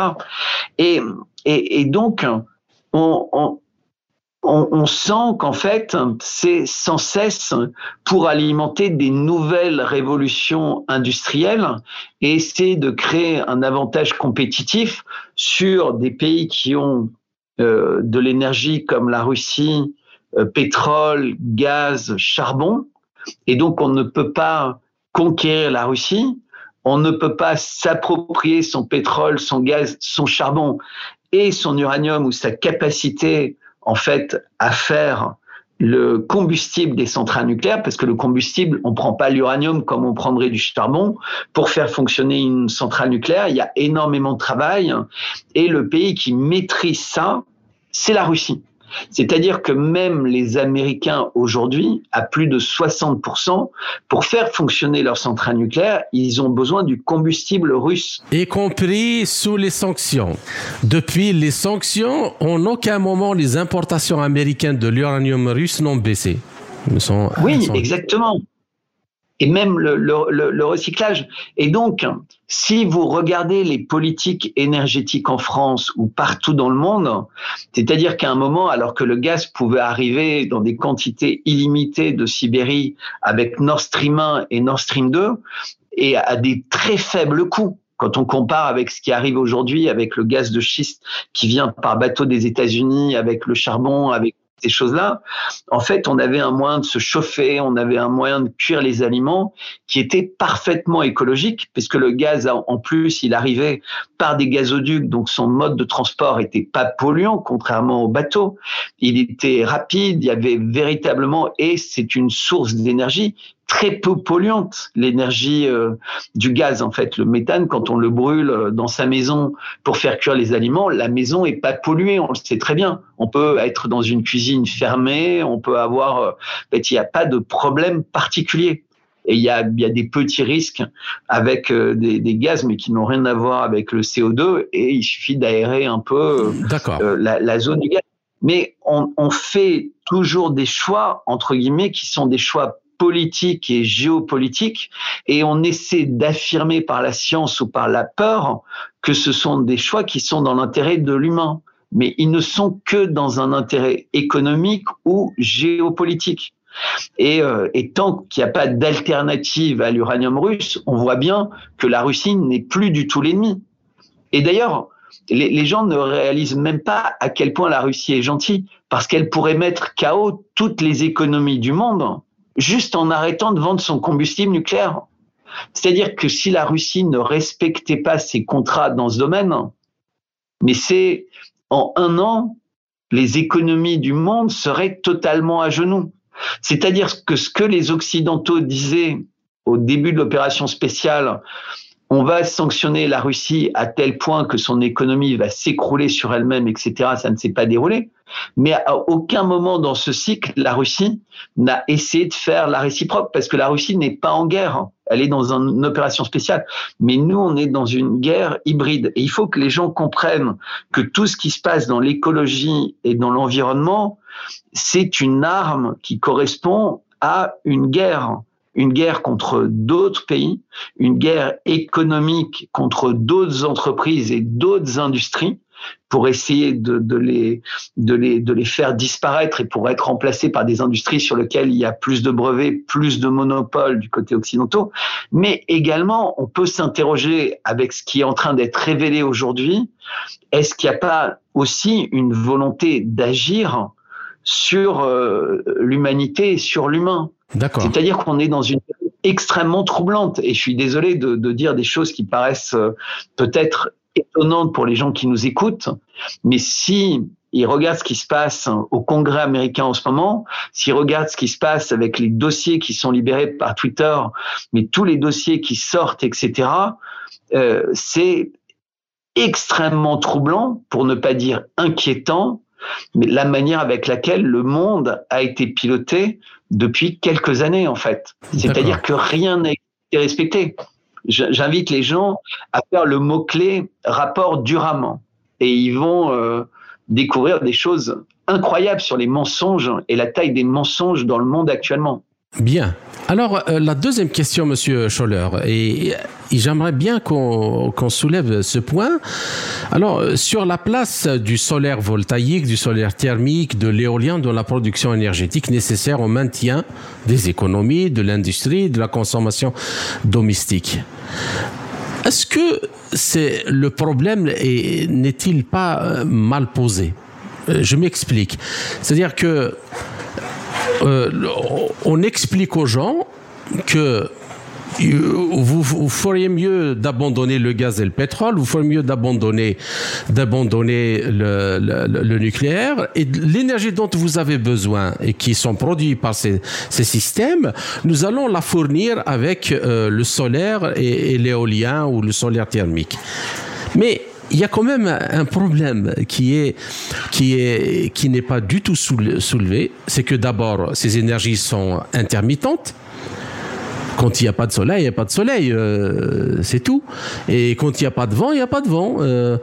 Et, et, et donc, on, on, on, sent qu'en fait, c'est sans cesse pour alimenter des nouvelles révolutions industrielles et essayer de créer un avantage compétitif sur des pays qui ont euh, de l'énergie comme la Russie, euh, pétrole, gaz, charbon. Et donc, on ne peut pas conquérir la Russie, on ne peut pas s'approprier son pétrole, son gaz, son charbon et son uranium ou sa capacité en fait à faire le combustible des centrales nucléaires, parce que le combustible, on prend pas l'uranium comme on prendrait du charbon. Pour faire fonctionner une centrale nucléaire, il y a énormément de travail. Et le pays qui maîtrise ça, c'est la Russie. C'est-à-dire que même les Américains aujourd'hui, à plus de 60%, pour faire fonctionner leur centrale nucléaire, ils ont besoin du combustible russe. Y compris sous les sanctions. Depuis les sanctions, en aucun moment les importations américaines de l'uranium russe n'ont baissé. oui, exactement et même le, le, le, recyclage. Et donc, si vous regardez les politiques énergétiques en France ou partout dans le monde, c'est-à-dire qu'à un moment, alors que le gaz pouvait arriver dans des quantités illimitées de Sibérie avec Nord Stream 1 et Nord Stream 2, et à des très faibles coûts, quand on compare avec ce qui arrive aujourd'hui avec le gaz de schiste qui vient par bateau des États-Unis, avec le charbon, avec ces choses-là, en fait, on avait un moyen de se chauffer, on avait un moyen de cuire les aliments qui était parfaitement écologique, puisque le gaz, en plus, il arrivait par des gazoducs, donc son mode de transport était pas polluant, contrairement au bateau. Il était rapide, il y avait véritablement, et c'est une source d'énergie très peu polluante, l'énergie euh, du gaz en fait. Le méthane, quand on le brûle euh, dans sa maison pour faire cuire les aliments, la maison est pas polluée, on le sait très bien. On peut être dans une cuisine fermée, on peut avoir, euh, en fait, il n'y a pas de problème particulier. Et il y a, il y a des petits risques avec des, des, gaz, mais qui n'ont rien à voir avec le CO2. Et il suffit d'aérer un peu la, la, zone du gaz. Mais on, on fait toujours des choix, entre guillemets, qui sont des choix politique et géopolitique et on essaie d'affirmer par la science ou par la peur que ce sont des choix qui sont dans l'intérêt de l'humain. Mais ils ne sont que dans un intérêt économique ou géopolitique. Et, euh, tant qu'il n'y a pas d'alternative à l'uranium russe, on voit bien que la Russie n'est plus du tout l'ennemi. Et d'ailleurs, les, les, gens ne réalisent même pas à quel point la Russie est gentille, parce qu'elle pourrait mettre KO toutes les économies du monde juste en arrêtant de vendre son combustible nucléaire. C'est-à-dire que si la Russie ne respectait pas ses contrats dans ce domaine, mais c'est en un an, les économies du monde seraient totalement à genoux. C'est-à-dire que ce que les Occidentaux disaient au début de l'opération spéciale, on va sanctionner la Russie à tel point que son économie va s'écrouler sur elle-même, etc. Ça ne s'est pas déroulé. Mais à aucun moment dans ce cycle, la Russie n'a essayé de faire la réciproque, parce que la Russie n'est pas en guerre. Elle est dans une opération spéciale. Mais nous, on est dans une guerre hybride. Et il faut que les gens comprennent que tout ce qui se passe dans l'écologie et dans l'environnement, c'est une arme qui correspond à une guerre une guerre contre d'autres pays, une guerre économique contre d'autres entreprises et d'autres industries pour essayer de, de, les, de, les, de les faire disparaître et pour être remplacés par des industries sur lesquelles il y a plus de brevets, plus de monopoles du côté occidentaux. Mais également, on peut s'interroger avec ce qui est en train d'être révélé aujourd'hui, est-ce qu'il n'y a pas aussi une volonté d'agir sur euh, l'humanité et sur l'humain? C'est-à-dire qu'on est dans une extrêmement troublante. Et je suis désolé de, de dire des choses qui paraissent euh, peut-être étonnantes pour les gens qui nous écoutent, mais si ils regardent ce qui se passe au Congrès américain en ce moment, s'ils regardent ce qui se passe avec les dossiers qui sont libérés par Twitter, mais tous les dossiers qui sortent, etc., euh, c'est extrêmement troublant, pour ne pas dire inquiétant, mais la manière avec laquelle le monde a été piloté depuis quelques années en fait. C'est-à-dire que rien n'a été respecté. J'invite les gens à faire le mot-clé rapport durement et ils vont euh, découvrir des choses incroyables sur les mensonges et la taille des mensonges dans le monde actuellement. Bien. Alors, euh, la deuxième question, Monsieur Scholler, et, j'aimerais bien qu'on soulève ce point. Alors, euh, sur la place du solaire voltaïque, du solaire thermique, de l'éolien dans la production énergétique nécessaire au maintien des économies, de l'industrie, de la consommation domestique. Est-ce que c'est le problème n'est-il pas euh, mal posé? Je m'explique. C'est-à-dire que euh, on explique aux gens que vous, feriez mieux d'abandonner le gaz et le pétrole, vous feriez mieux d'abandonner d'abandonner le, nucléaire et l'énergie dont vous avez besoin et qui sont produits par ces, systèmes, nous allons la fournir avec euh, le solaire et l'éolien ou le solaire thermique. Mais il y a quand même un problème qui est qui est qui n'est pas du tout soulevé, c'est que d'abord ces énergies sont intermittentes. Quand il n'y a pas de soleil, il n'y a pas de soleil, euh, c'est tout. Et quand il n'y a pas de vent, il n'y a pas de vent. Euh,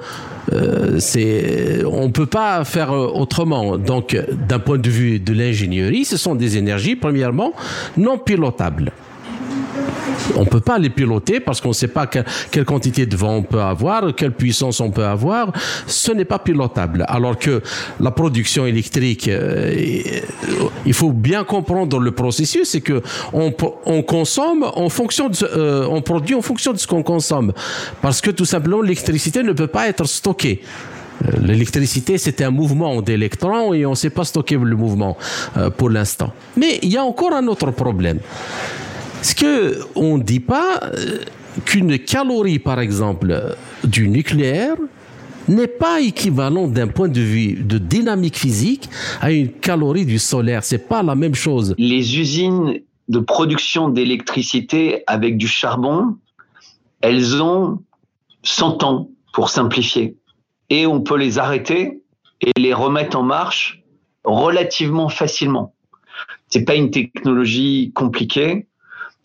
euh, on peut pas faire autrement. Donc, d'un point de vue de l'ingénierie, ce sont des énergies, premièrement, non pilotables. On peut pas les piloter parce qu'on ne sait pas quelle quantité de vent on peut avoir, quelle puissance on peut avoir. Ce n'est pas pilotable. Alors que la production électrique, euh, il faut bien comprendre le processus, c'est que on, consomme en fonction de, euh, on produit en fonction de ce qu'on consomme, parce que tout simplement l'électricité ne peut pas être stockée. Euh, l'électricité, c'est un mouvement d'électrons et on ne sait pas stocker le mouvement pour l'instant. Mais il y a encore un autre problème. Est-ce qu'on ne dit pas euh, qu'une calorie, par exemple, du nucléaire n'est pas équivalent d'un point de vue de dynamique physique à une calorie du solaire? C'est pas la même chose. Les usines de production d'électricité avec du charbon, elles ont 100 ans pour simplifier. Et on peut les arrêter et les remettre en marche relativement facilement. C'est pas une technologie compliquée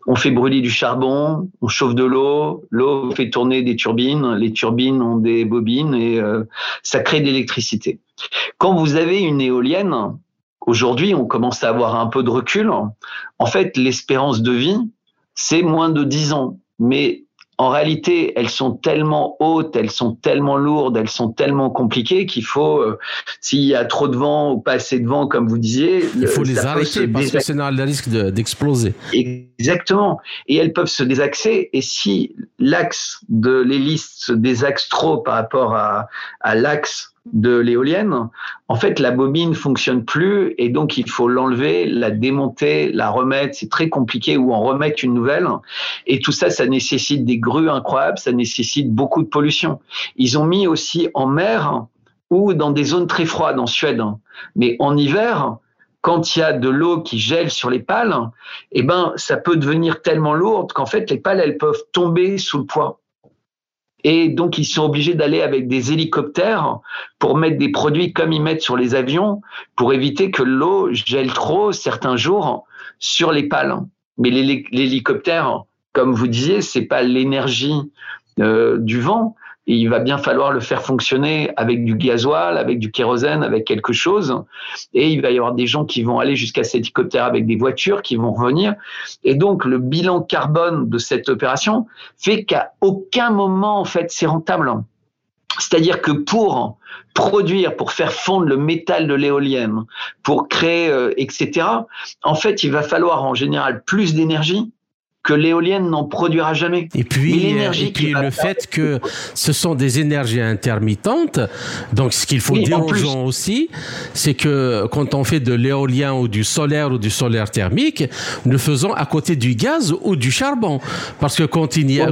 on fait brûler du charbon, on chauffe de l'eau, l'eau fait tourner des turbines, les turbines ont des bobines et euh, ça crée de l'électricité. Quand vous avez une éolienne, Aujourd'hui, on commence à avoir un peu de recul. En fait, l'espérance de vie, c'est moins de 10 ans. Mais en réalité, elles sont tellement hautes, elles sont tellement lourdes, elles sont tellement compliquées qu'il faut, euh, s'il y a trop de vent ou pas assez de vent, comme vous disiez, il faut les arrêter parce que c'est le risque d'exploser. Exactement. Et elles peuvent se désaxer. Et si l'axe de l'hélice se désaxe trop par rapport à, à l'axe de l'éolienne, en fait, la bobine fonctionne plus et donc il faut l'enlever, la démonter, la remettre. C'est très compliqué ou en remettre une nouvelle. Et tout ça, ça nécessite des grues incroyables, ça nécessite beaucoup de pollution. Ils ont mis aussi en mer ou dans des zones très froides en Suède. Mais en hiver, quand il y a de l'eau qui gèle sur les pales, eh ben, ça peut devenir tellement lourde qu'en fait, les pales, elles peuvent tomber sous le poids. Et donc, ils sont obligés d'aller avec des hélicoptères pour mettre des produits comme ils mettent sur les avions pour éviter que l'eau gèle trop certains jours sur les pales. Mais l'hélicoptère, comme vous disiez, c'est pas l'énergie euh, du vent, il va bien falloir le faire fonctionner avec du gasoil, avec du kérosène, avec quelque chose. Et il va y avoir des gens qui vont aller jusqu'à cet hélicoptère avec des voitures qui vont revenir. Et donc, le bilan carbone de cette opération fait qu'à aucun moment, en fait, c'est rentable. C'est-à-dire que pour produire, pour faire fondre le métal de l'éolienne, pour créer, euh, etc., en fait, il va falloir en général plus d'énergie que l'éolienne n'en produira jamais. Et puis, et puis le fait que ce sont des énergies intermittentes, donc ce qu'il faut dire aux gens aussi, c'est que quand on fait de l'éolien ou du solaire ou du solaire thermique, nous faisons à côté du gaz ou du charbon, parce que quand il y a,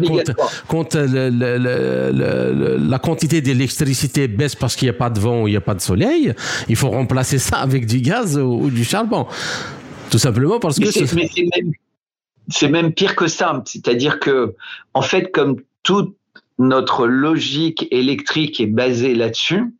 quand, la quantité d'électricité baisse parce qu'il n'y a pas de vent ou il n'y a pas de soleil, il faut remplacer ça avec du gaz ou, du charbon. Tout simplement parce que c'est même pire que ça. C'est-à-dire que, en fait, comme toute notre logique électrique est basée là-dessus,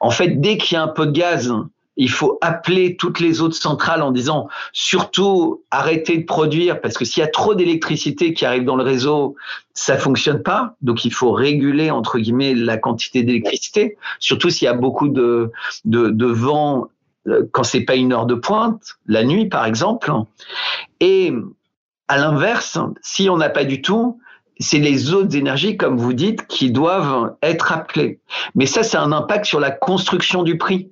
en fait, dès qu'il y a un peu de gaz, il faut appeler toutes les autres centrales en disant surtout arrêtez de produire parce que s'il y a trop d'électricité qui arrive dans le réseau, ça fonctionne pas. Donc il faut réguler entre guillemets la quantité d'électricité, surtout s'il y a beaucoup de, de, de vent euh, quand c'est pas une heure de pointe, la nuit par exemple. Et à l'inverse, si on n'a pas du tout, c'est les autres énergies, comme vous dites, qui doivent être appelées. Mais ça, c'est un impact sur la construction du prix.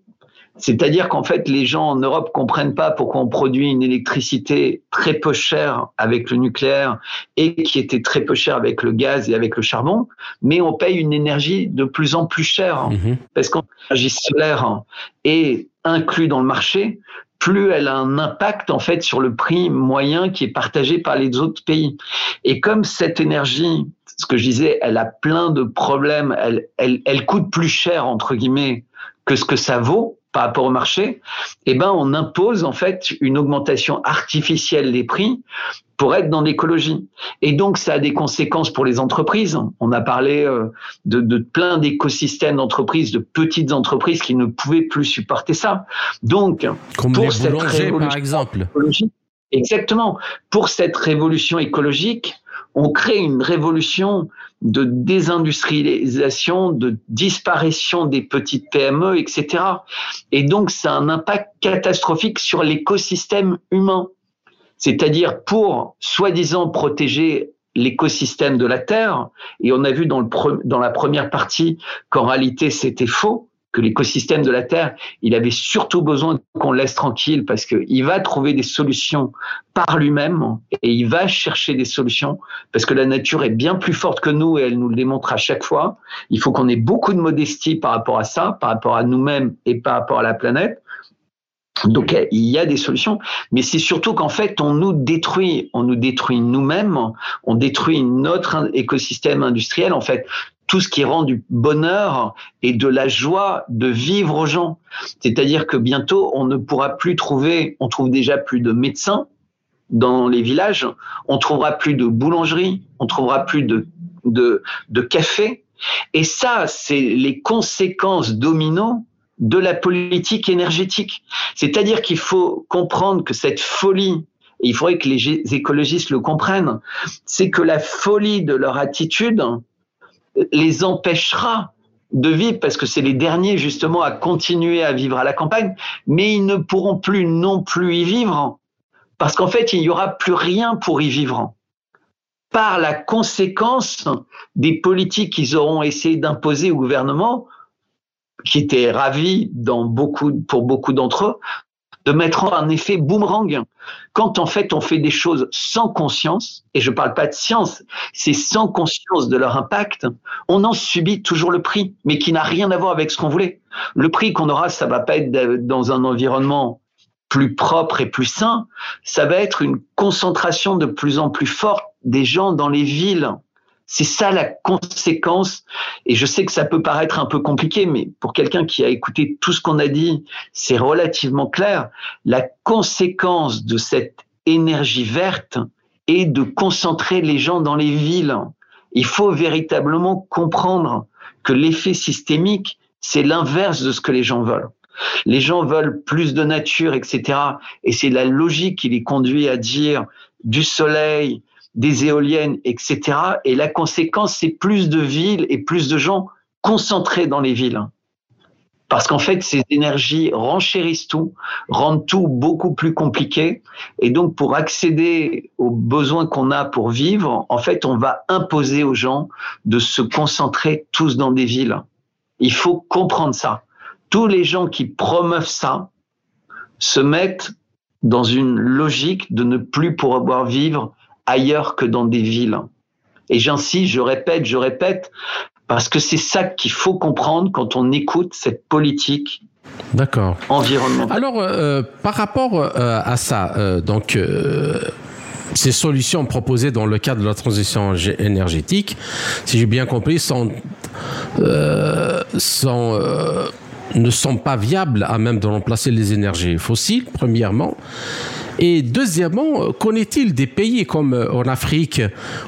C'est-à-dire qu'en fait, les gens en Europe comprennent pas pourquoi on produit une électricité très peu chère avec le nucléaire et qui était très peu chère avec le gaz et avec le charbon, mais on paye une énergie de plus en plus chère mhm. parce que l'énergie solaire est inclus dans le marché, plus elle a un impact en fait sur le prix moyen qui est partagé par les autres pays. Et comme cette énergie, ce que je disais, elle a plein de problèmes, elle, elle, elle coûte plus cher entre guillemets que ce que ça vaut par rapport au marché, eh ben on impose en fait une augmentation artificielle des prix pour être dans l'écologie. Et donc ça a des conséquences pour les entreprises. On a parlé euh, de, de plein d'écosystèmes d'entreprises, de petites entreprises qui ne pouvaient plus supporter ça. Donc comme pour cette révolution par exemple. Exactement. Pour cette révolution écologique, on crée une révolution de désindustrialisation, de disparition des petites PME, etc. Et donc, ça a un impact catastrophique sur l'écosystème humain. C'est-à-dire pour, soi-disant, protéger l'écosystème de la Terre, et on a vu dans, le dans la première partie qu'en réalité c'était faux, que l'écosystème de la Terre, il avait surtout besoin qu'on laisse tranquille parce qu'il va trouver des solutions par lui-même et il va chercher des solutions parce que la nature est bien plus forte que nous et elle nous le démontre à chaque fois. Il faut qu'on ait beaucoup de modestie par rapport à ça, par rapport à nous-mêmes et par rapport à la planète. Donc il y a des solutions, mais c'est surtout qu'en fait on nous détruit, on nous détruit nous-mêmes, on détruit notre écosystème industriel. En fait, tout ce qui rend du bonheur et de la joie de vivre aux gens. C'est-à-dire que bientôt, on ne pourra plus trouver, on trouve déjà plus de médecins dans les villages, on trouvera plus de boulangeries, on trouvera plus de, de, de cafés. Et ça, c'est les conséquences dominantes de la politique énergétique. C'est-à-dire qu'il faut comprendre que cette folie, et il faudrait que les écologistes le comprennent, c'est que la folie de leur attitude, les empêchera de vivre parce que c'est les derniers justement à continuer à vivre à la campagne, mais ils ne pourront plus non plus y vivre parce qu'en fait, il n'y aura plus rien pour y vivre par la conséquence des politiques qu'ils auront essayé d'imposer au gouvernement, qui étaient ravis dans beaucoup, pour beaucoup d'entre eux, de mettre un effet boomerang. Quand en fait on fait des choses sans conscience, et je ne parle pas de science, c'est sans conscience de leur impact, on en subit toujours le prix, mais qui n'a rien à voir avec ce qu'on voulait. Le prix qu'on aura, ça va pas être dans un environnement plus propre et plus sain, ça va être une concentration de plus en plus forte des gens dans les villes. C'est ça la conséquence. Et je sais que ça peut paraître un peu compliqué, mais pour quelqu'un qui a écouté tout ce qu'on a dit, c'est relativement clair. La conséquence de cette énergie verte est de concentrer les gens dans les villes. Il faut véritablement comprendre que l'effet systémique, c'est l'inverse de ce que les gens veulent. Les gens veulent plus de nature, etc. Et c'est la logique qui les conduit à dire du soleil, des éoliennes, etc. Et la conséquence, c'est plus de villes et plus de gens concentrés dans les villes. Parce qu'en fait, ces énergies renchérissent tout, rendent tout beaucoup plus compliqué. Et donc, pour accéder aux besoins qu'on a pour vivre, en fait, on va imposer aux gens de se concentrer tous dans des villes. Il faut comprendre ça. Tous les gens qui promeuvent ça se mettent dans une logique de ne plus pouvoir vivre ailleurs que dans des villes. Et j'insiste, je répète, je répète, parce que c'est ça qu'il faut comprendre quand on écoute cette politique D'accord. environnementale. Alors, euh, par rapport euh, à ça, euh, donc ces solutions proposées dans le cadre de la transition énergétique, si j'ai bien compris, sont, sont ne sont pas viables à même de remplacer les énergies fossiles, premièrement. Et deuxièmement, connaît-il des pays comme euh, en Afrique,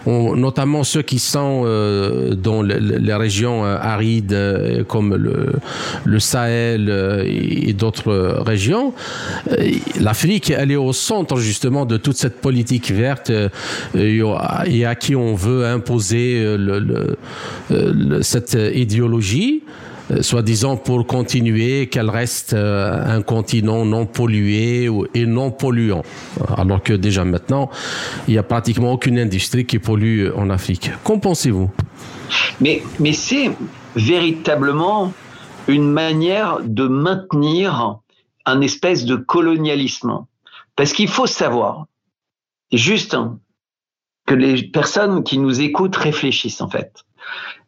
notamment ceux qui sont euh, dans les régions euh, arides comme le, Sahel et d'autres régions L'Afrique, elle est au centre justement de toute cette politique verte et à qui on veut imposer cette idéologie. Euh, soi-disant pour continuer qu'elle reste euh, un continent non pollué et non polluant. Alors que déjà maintenant, il n'y a pratiquement aucune industrie qui pollue en Afrique. Qu'en pensez-vous? Mais, mais c'est véritablement une manière de maintenir un espèce de colonialisme. Parce qu'il faut savoir, juste hein, que les personnes qui nous écoutent réfléchissent en fait.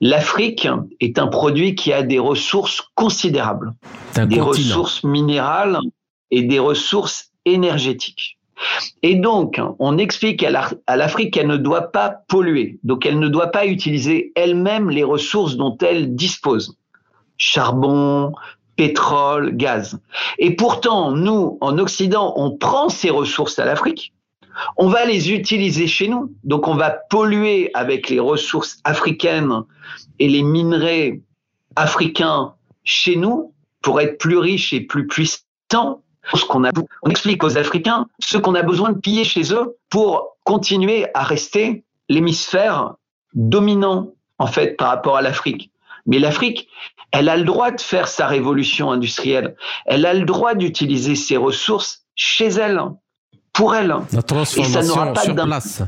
L'Afrique est un produit qui a des ressources considérables, des ressources minérales et des ressources énergétiques. Et donc, on explique à l'Afrique qu'elle ne doit pas polluer, donc elle ne doit pas utiliser elle-même les ressources dont elle dispose. Charbon, pétrole, gaz. Et pourtant, nous, en Occident, on prend ces ressources à l'Afrique on va les utiliser chez nous. Donc on va polluer avec les ressources africaines et les minerais africains chez nous pour être plus riches et plus puissants. Ce qu'on on explique aux Africains ce qu'on a besoin de piller chez eux pour continuer à rester l'hémisphère dominant en fait par rapport à l'Afrique. Mais l'Afrique, elle a le droit de faire sa révolution industrielle. Elle a le droit d'utiliser ses ressources chez elle pour elle. La transformation et ça n'aura pas sur place.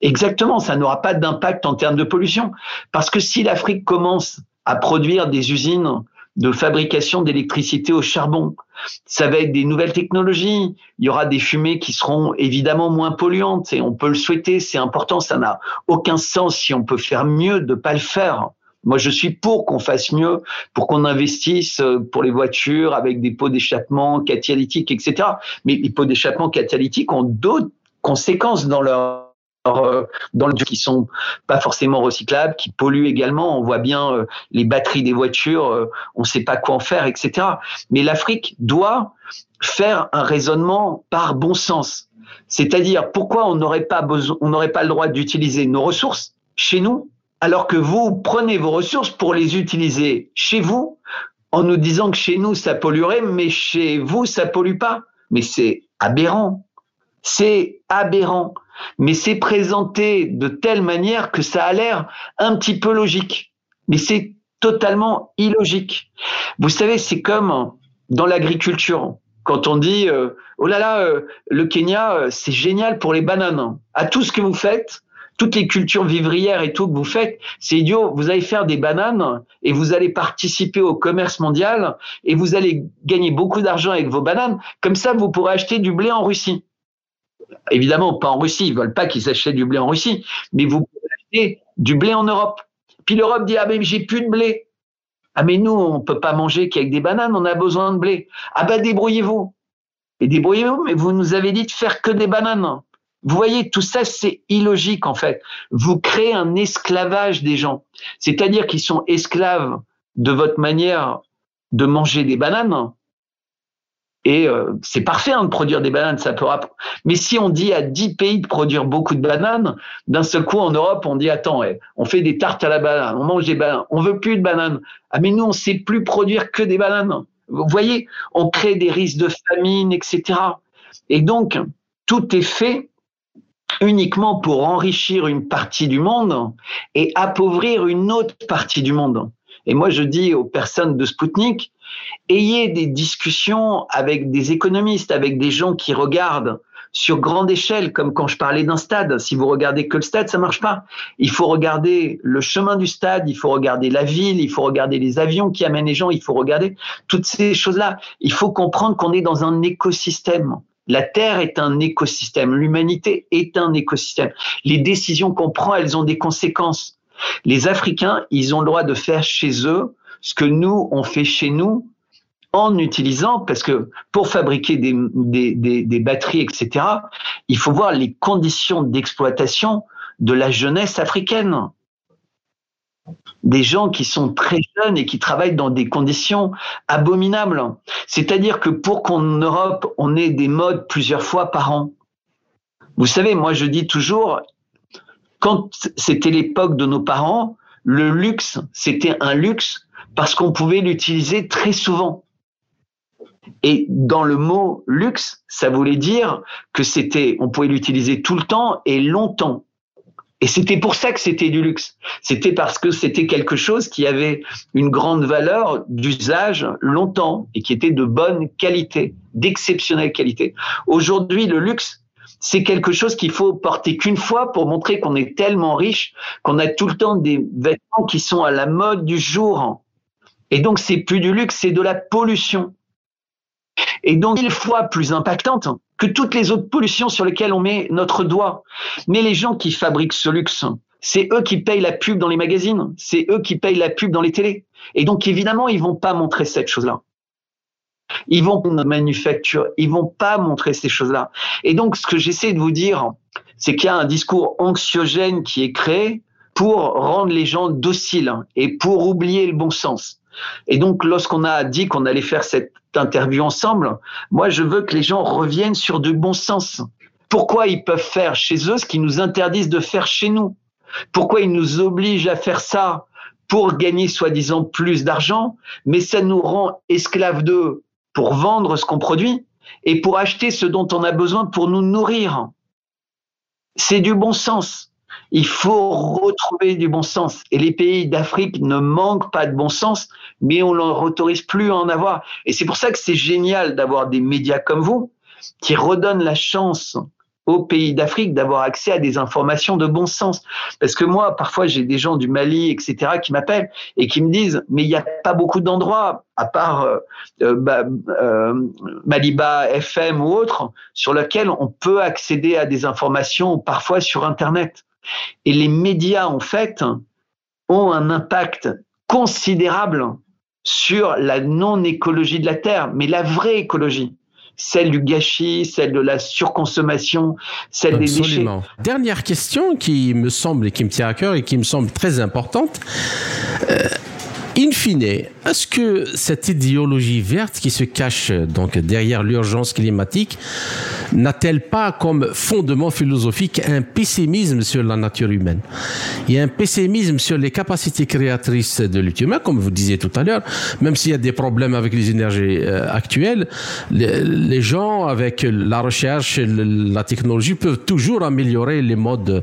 Exactement, ça n'aura pas d'impact en termes de pollution. Parce que si l'Afrique commence à produire des usines de fabrication d'électricité au charbon, ça va être des nouvelles technologies. Il y aura des fumées qui seront évidemment moins polluantes et on peut le souhaiter, c'est important. Ça n'a aucun sens si on peut faire mieux de ne pas le faire. Moi, je suis pour qu'on fasse mieux, pour qu'on investisse euh, pour les voitures avec des pots d'échappement catalytiques, etc. Mais les pots d'échappement catalytiques ont d'autres conséquences dans leur euh, dans le qui sont pas forcément recyclables, qui polluent également. On voit bien euh, les batteries des voitures, on ne sait pas quoi en faire, etc. Mais l'Afrique doit faire un raisonnement par bon sens. C'est-à-dire pourquoi on n'aurait pas besoin, on n'aurait pas le droit d'utiliser nos ressources chez nous alors que vous prenez vos ressources pour les utiliser chez vous en nous disant que chez nous ça polluerait, mais chez vous ça pollue pas. Mais c'est aberrant. C'est aberrant. Mais c'est présenté de telle manière que ça a l'air un petit peu logique. Mais c'est totalement illogique. Vous savez, c'est comme dans l'agriculture. Quand on dit euh, oh là là, euh, le Kenya, euh, c'est génial pour les bananes. À tout ce que vous faites, toutes les cultures vivrières et tout que vous faites, c'est idiot. Vous allez faire des bananes et vous allez participer au commerce mondial et vous allez gagner beaucoup d'argent avec vos bananes. Comme ça, vous pourrez acheter du blé en Russie. Évidemment, pas en Russie. Ils veulent pas qu'ils achètent du blé en Russie, mais vous pourrez acheter du blé en Europe. Puis l'Europe dit ah mais j'ai plus de blé. Ah mais nous on peut pas manger qu'avec des bananes, on a besoin de blé. Ah ben débrouillez-vous. Et débrouillez-vous, mais vous nous avez dit de faire que des bananes. Vous voyez, tout ça, c'est illogique en fait. Vous créez un esclavage des gens. C'est-à-dire qu'ils sont esclaves de votre manière de manger des bananes, et euh, c'est parfait hein, de produire des bananes, ça peut Mais si on dit à 10 pays de produire beaucoup de bananes, d'un seul coup en Europe, on dit attends, on fait des tartes à la banane, on mange des bananes, on veut plus de bananes. Ah mais nous, on sait plus produire que des bananes. Vous voyez, on crée des risques de famine, etc. Et donc, tout est fait uniquement pour enrichir une partie du monde et appauvrir une autre partie du monde. Et moi, je dis aux personnes de Spoutnik, ayez des discussions avec des économistes, avec des gens qui regardent sur grande échelle, comme quand je parlais d'un stade. Si vous regardez que le stade, ça marche pas. Il faut regarder le chemin du stade, il faut regarder la ville, il faut regarder les avions qui amènent les gens, il faut regarder toutes ces choses-là. Il faut comprendre qu'on est dans un écosystème. La Terre est un écosystème, l'humanité est un écosystème. Les décisions qu'on prend, elles ont des conséquences. Les Africains, ils ont le droit de faire chez eux ce que nous, on fait chez nous en utilisant, parce que pour fabriquer des, des, des, batteries, etc., il faut voir les conditions d'exploitation de la jeunesse africaine. Des gens qui sont très jeunes et qui travaillent dans des conditions abominables. C'est-à-dire que pour qu'en Europe, on ait des modes plusieurs fois par an. Vous savez, moi je dis toujours, quand c'était l'époque de nos parents, le luxe, c'était un luxe parce qu'on pouvait l'utiliser très souvent. Et dans le mot luxe, ça voulait dire que c'était, on pouvait l'utiliser tout le temps et longtemps. Et c'était pour ça que c'était du luxe. C'était parce que c'était quelque chose qui avait une grande valeur d'usage longtemps et qui était de bonne qualité, d'exceptionnelle qualité. Aujourd'hui, le luxe, c'est quelque chose qu'il faut porter qu'une fois pour montrer qu'on est tellement riche qu'on a tout le temps des vêtements qui sont à la mode du jour. Et donc, c'est plus du luxe, c'est de la pollution. Et donc, mille fois plus impactante que toutes les autres pollutions sur lesquelles on met notre doigt. Mais les gens qui fabriquent ce luxe, c'est eux qui payent la pub dans les magazines, c'est eux qui payent la pub dans les télés. Et donc, évidemment, ils vont pas montrer cette chose-là. Ils vont manufacture, ils vont pas montrer ces choses-là. Et donc, ce que j'essaie de vous dire, c'est qu'il y a un discours anxiogène qui est créé pour rendre les gens dociles et pour oublier le bon sens. Et donc, lorsqu'on a dit qu'on allait faire cette interview ensemble, moi, je veux que les gens reviennent sur du bon sens. Pourquoi ils peuvent faire chez eux ce qu'ils nous interdisent de faire chez nous? Pourquoi ils nous obligent à faire ça pour gagner soi-disant plus d'argent, mais ça nous rend esclaves d'eux pour vendre ce qu'on produit et pour acheter ce dont on a besoin pour nous nourrir? C'est du bon sens. Il faut retrouver du bon sens. Et les pays d'Afrique ne manquent pas de bon sens, mais on ne leur autorise plus à en avoir. Et c'est pour ça que c'est génial d'avoir des médias comme vous qui redonnent la chance aux pays d'Afrique d'avoir accès à des informations de bon sens. Parce que moi, parfois, j'ai des gens du Mali, etc., qui m'appellent et qui me disent, mais il n'y a pas beaucoup d'endroits, à part euh, euh, bah, euh, Maliba FM ou autre, sur lesquels on peut accéder à des informations, parfois sur Internet. Et les médias, en fait, ont un impact considérable sur la non-écologie de la Terre, mais la vraie écologie celle du gâchis, celle de la surconsommation, celle des déchets. Dernière question qui me semble et qui me tient à cœur et qui me semble très importante. Euh, in fine, est-ce que cette idéologie verte qui se cache donc derrière l'urgence climatique n'a-t-elle pas comme fondement philosophique un pessimisme sur la nature humaine Il y a un pessimisme sur les capacités créatrices de l'être humain, comme vous disiez tout à l'heure, même s'il y a des problèmes avec les énergies euh, actuelles, les, gens, avec la recherche, la technologie, peuvent toujours améliorer les modes,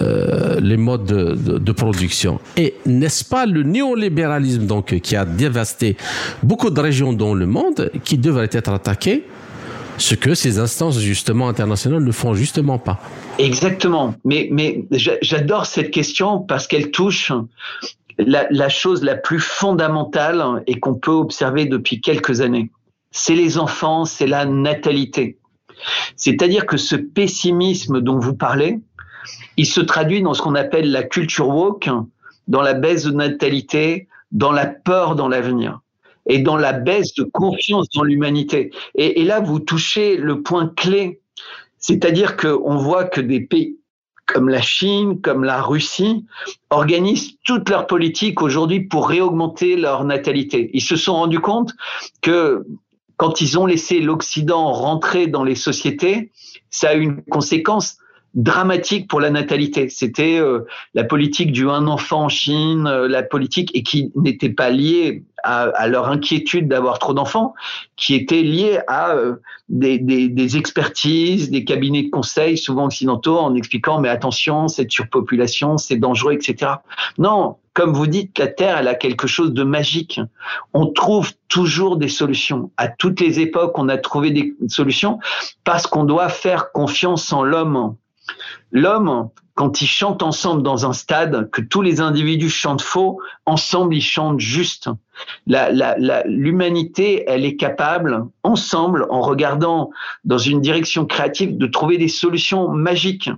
euh, les modes de, de production. Et n'est-ce pas le néolibéralisme donc qui a dévasté beaucoup de régions dans le monde, qui devrait être attaqué ce que ces instances justement internationales ne font justement pas. Exactement. Mais, mais j'adore cette question parce qu'elle touche la, la, chose la plus fondamentale et qu'on peut observer depuis quelques années. C'est les enfants, c'est la natalité. C'est-à-dire que ce pessimisme dont vous parlez, il se traduit dans ce qu'on appelle la culture woke, dans la baisse de natalité, dans la peur dans l'avenir et dans la baisse de confiance dans l'humanité. Et, là, vous touchez le point clé, c'est-à-dire qu'on voit que des pays comme la Chine, comme la Russie, organisent toute leur politique aujourd'hui pour réaugmenter leur natalité. Ils se sont rendus compte que quand ils ont laissé l'Occident rentrer dans les sociétés, ça a eu une conséquence dramatique pour la natalité. C'était euh, la politique du un enfant en Chine, euh, la politique et qui n'était pas liée à, leur inquiétude d'avoir trop d'enfants, qui était liée à euh, des, des, des, expertises, des cabinets de conseil, souvent occidentaux, en expliquant mais attention, cette surpopulation, c'est dangereux, etc. Non, comme vous dites, la Terre, elle a quelque chose de magique. On trouve toujours des solutions. À toutes les époques, on a trouvé des solutions parce qu'on doit faire confiance en l'homme. L'homme, quand il chante ensemble dans un stade, que tous les individus chantent faux, ensemble ils chantent juste. L'humanité, elle est capable, ensemble, en regardant dans une direction créative, de trouver des solutions magiques.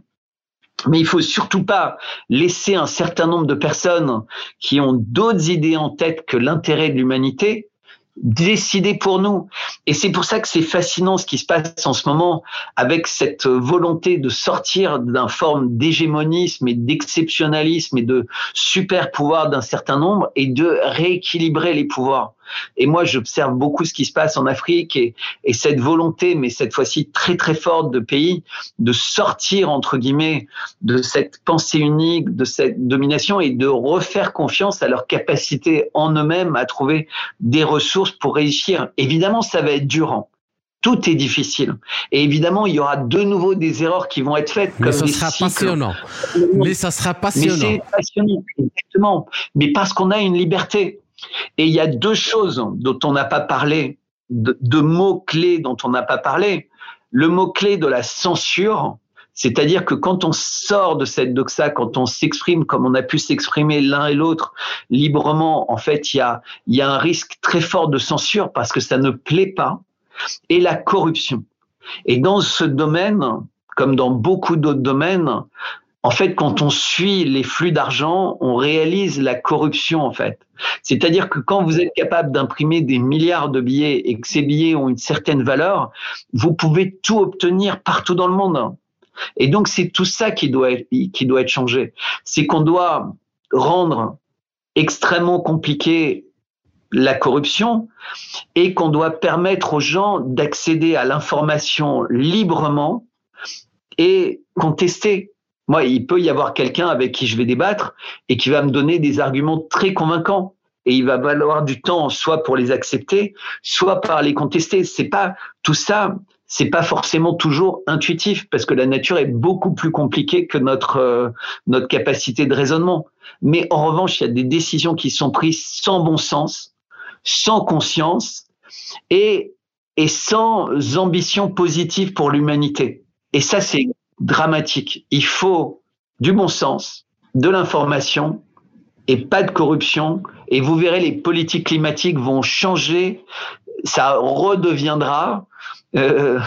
Mais il faut surtout pas laisser un certain nombre de personnes qui ont d'autres idées en tête que l'intérêt de l'humanité décider pour nous. Et c'est pour ça que c'est fascinant ce qui se passe en ce moment avec cette volonté de sortir d'un forme d'hégémonisme et d'exceptionnalisme et de super pouvoir d'un certain nombre et de rééquilibrer les pouvoirs. Et moi, j'observe beaucoup ce qui se passe en Afrique et, et cette volonté, mais cette fois-ci très très forte de pays, de sortir entre guillemets de cette pensée unique, de cette domination et de refaire confiance à leur capacité en eux-mêmes à trouver des ressources pour réussir. Évidemment, ça va être durant tout est difficile. Et évidemment, il y aura de nouveau des erreurs qui vont être faites. Mais ça sera passionnant. Mais ça sera passionnant. Mais c'est passionnant, exactement. Mais parce qu'on a une liberté. Et il y a deux choses dont on n'a pas parlé, de, mots-clés dont on n'a pas parlé. Le mot-clé de la censure, c'est-à-dire que quand on sort de cette doxa, quand on s'exprime comme on a pu s'exprimer l'un et l'autre librement, en fait, il y a un risque très fort de censure parce que ça ne plaît pas. Et la corruption. Et dans ce domaine, comme dans beaucoup d'autres domaines, en fait, quand on suit les flux d'argent, on réalise la corruption, en fait. C'est-à-dire que quand vous êtes capable d'imprimer des milliards de billets et que ces billets ont une certaine valeur, vous pouvez tout obtenir partout dans le monde. Et donc, c'est tout ça qui doit être, qui doit être changé. C'est qu'on doit rendre extrêmement compliqué la corruption et qu'on doit permettre aux gens d'accéder à l'information librement et contester. Moi, il peut y avoir quelqu'un avec qui je vais débattre et qui va me donner des arguments très convaincants. Et il va valoir du temps, soit pour les accepter, soit par les contester. C'est pas tout ça. C'est pas forcément toujours intuitif parce que la nature est beaucoup plus compliquée que notre euh, notre capacité de raisonnement. Mais en revanche, il y a des décisions qui sont prises sans bon sens, sans conscience et et sans ambition positive pour l'humanité. Et ça, c'est dramatique. Il faut du bon sens, de l'information et pas de corruption. Et vous verrez, les politiques climatiques vont changer. Ça redeviendra euh,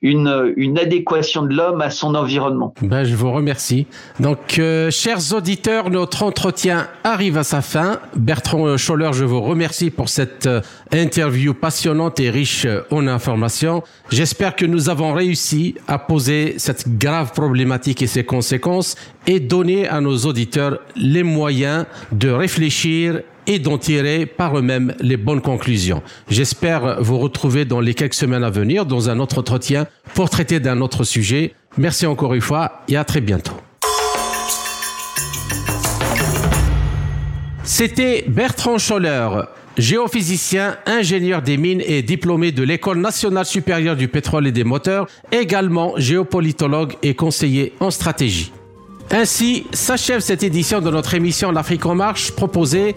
une, une, adéquation de l'homme à son environnement. Ben, je vous remercie. Donc, euh, chers auditeurs, notre entretien arrive à sa fin. Bertrand Scholler, je vous remercie pour cette euh, interview passionnante et riche en informations. J'espère que nous avons réussi à poser cette grave problématique et ses conséquences et donner à nos auditeurs les moyens de réfléchir et d'en tirer par eux-mêmes les bonnes conclusions. J'espère vous retrouver dans les quelques semaines à venir dans un autre entretien pour traiter d'un autre sujet. Merci encore une fois et à très bientôt. C'était Bertrand Scholler, géophysicien, ingénieur des mines et diplômé de l'École nationale supérieure du pétrole et des moteurs, également géopolitologue et conseiller en stratégie. Ainsi s'achève cette édition de notre émission L'Afrique en marche proposée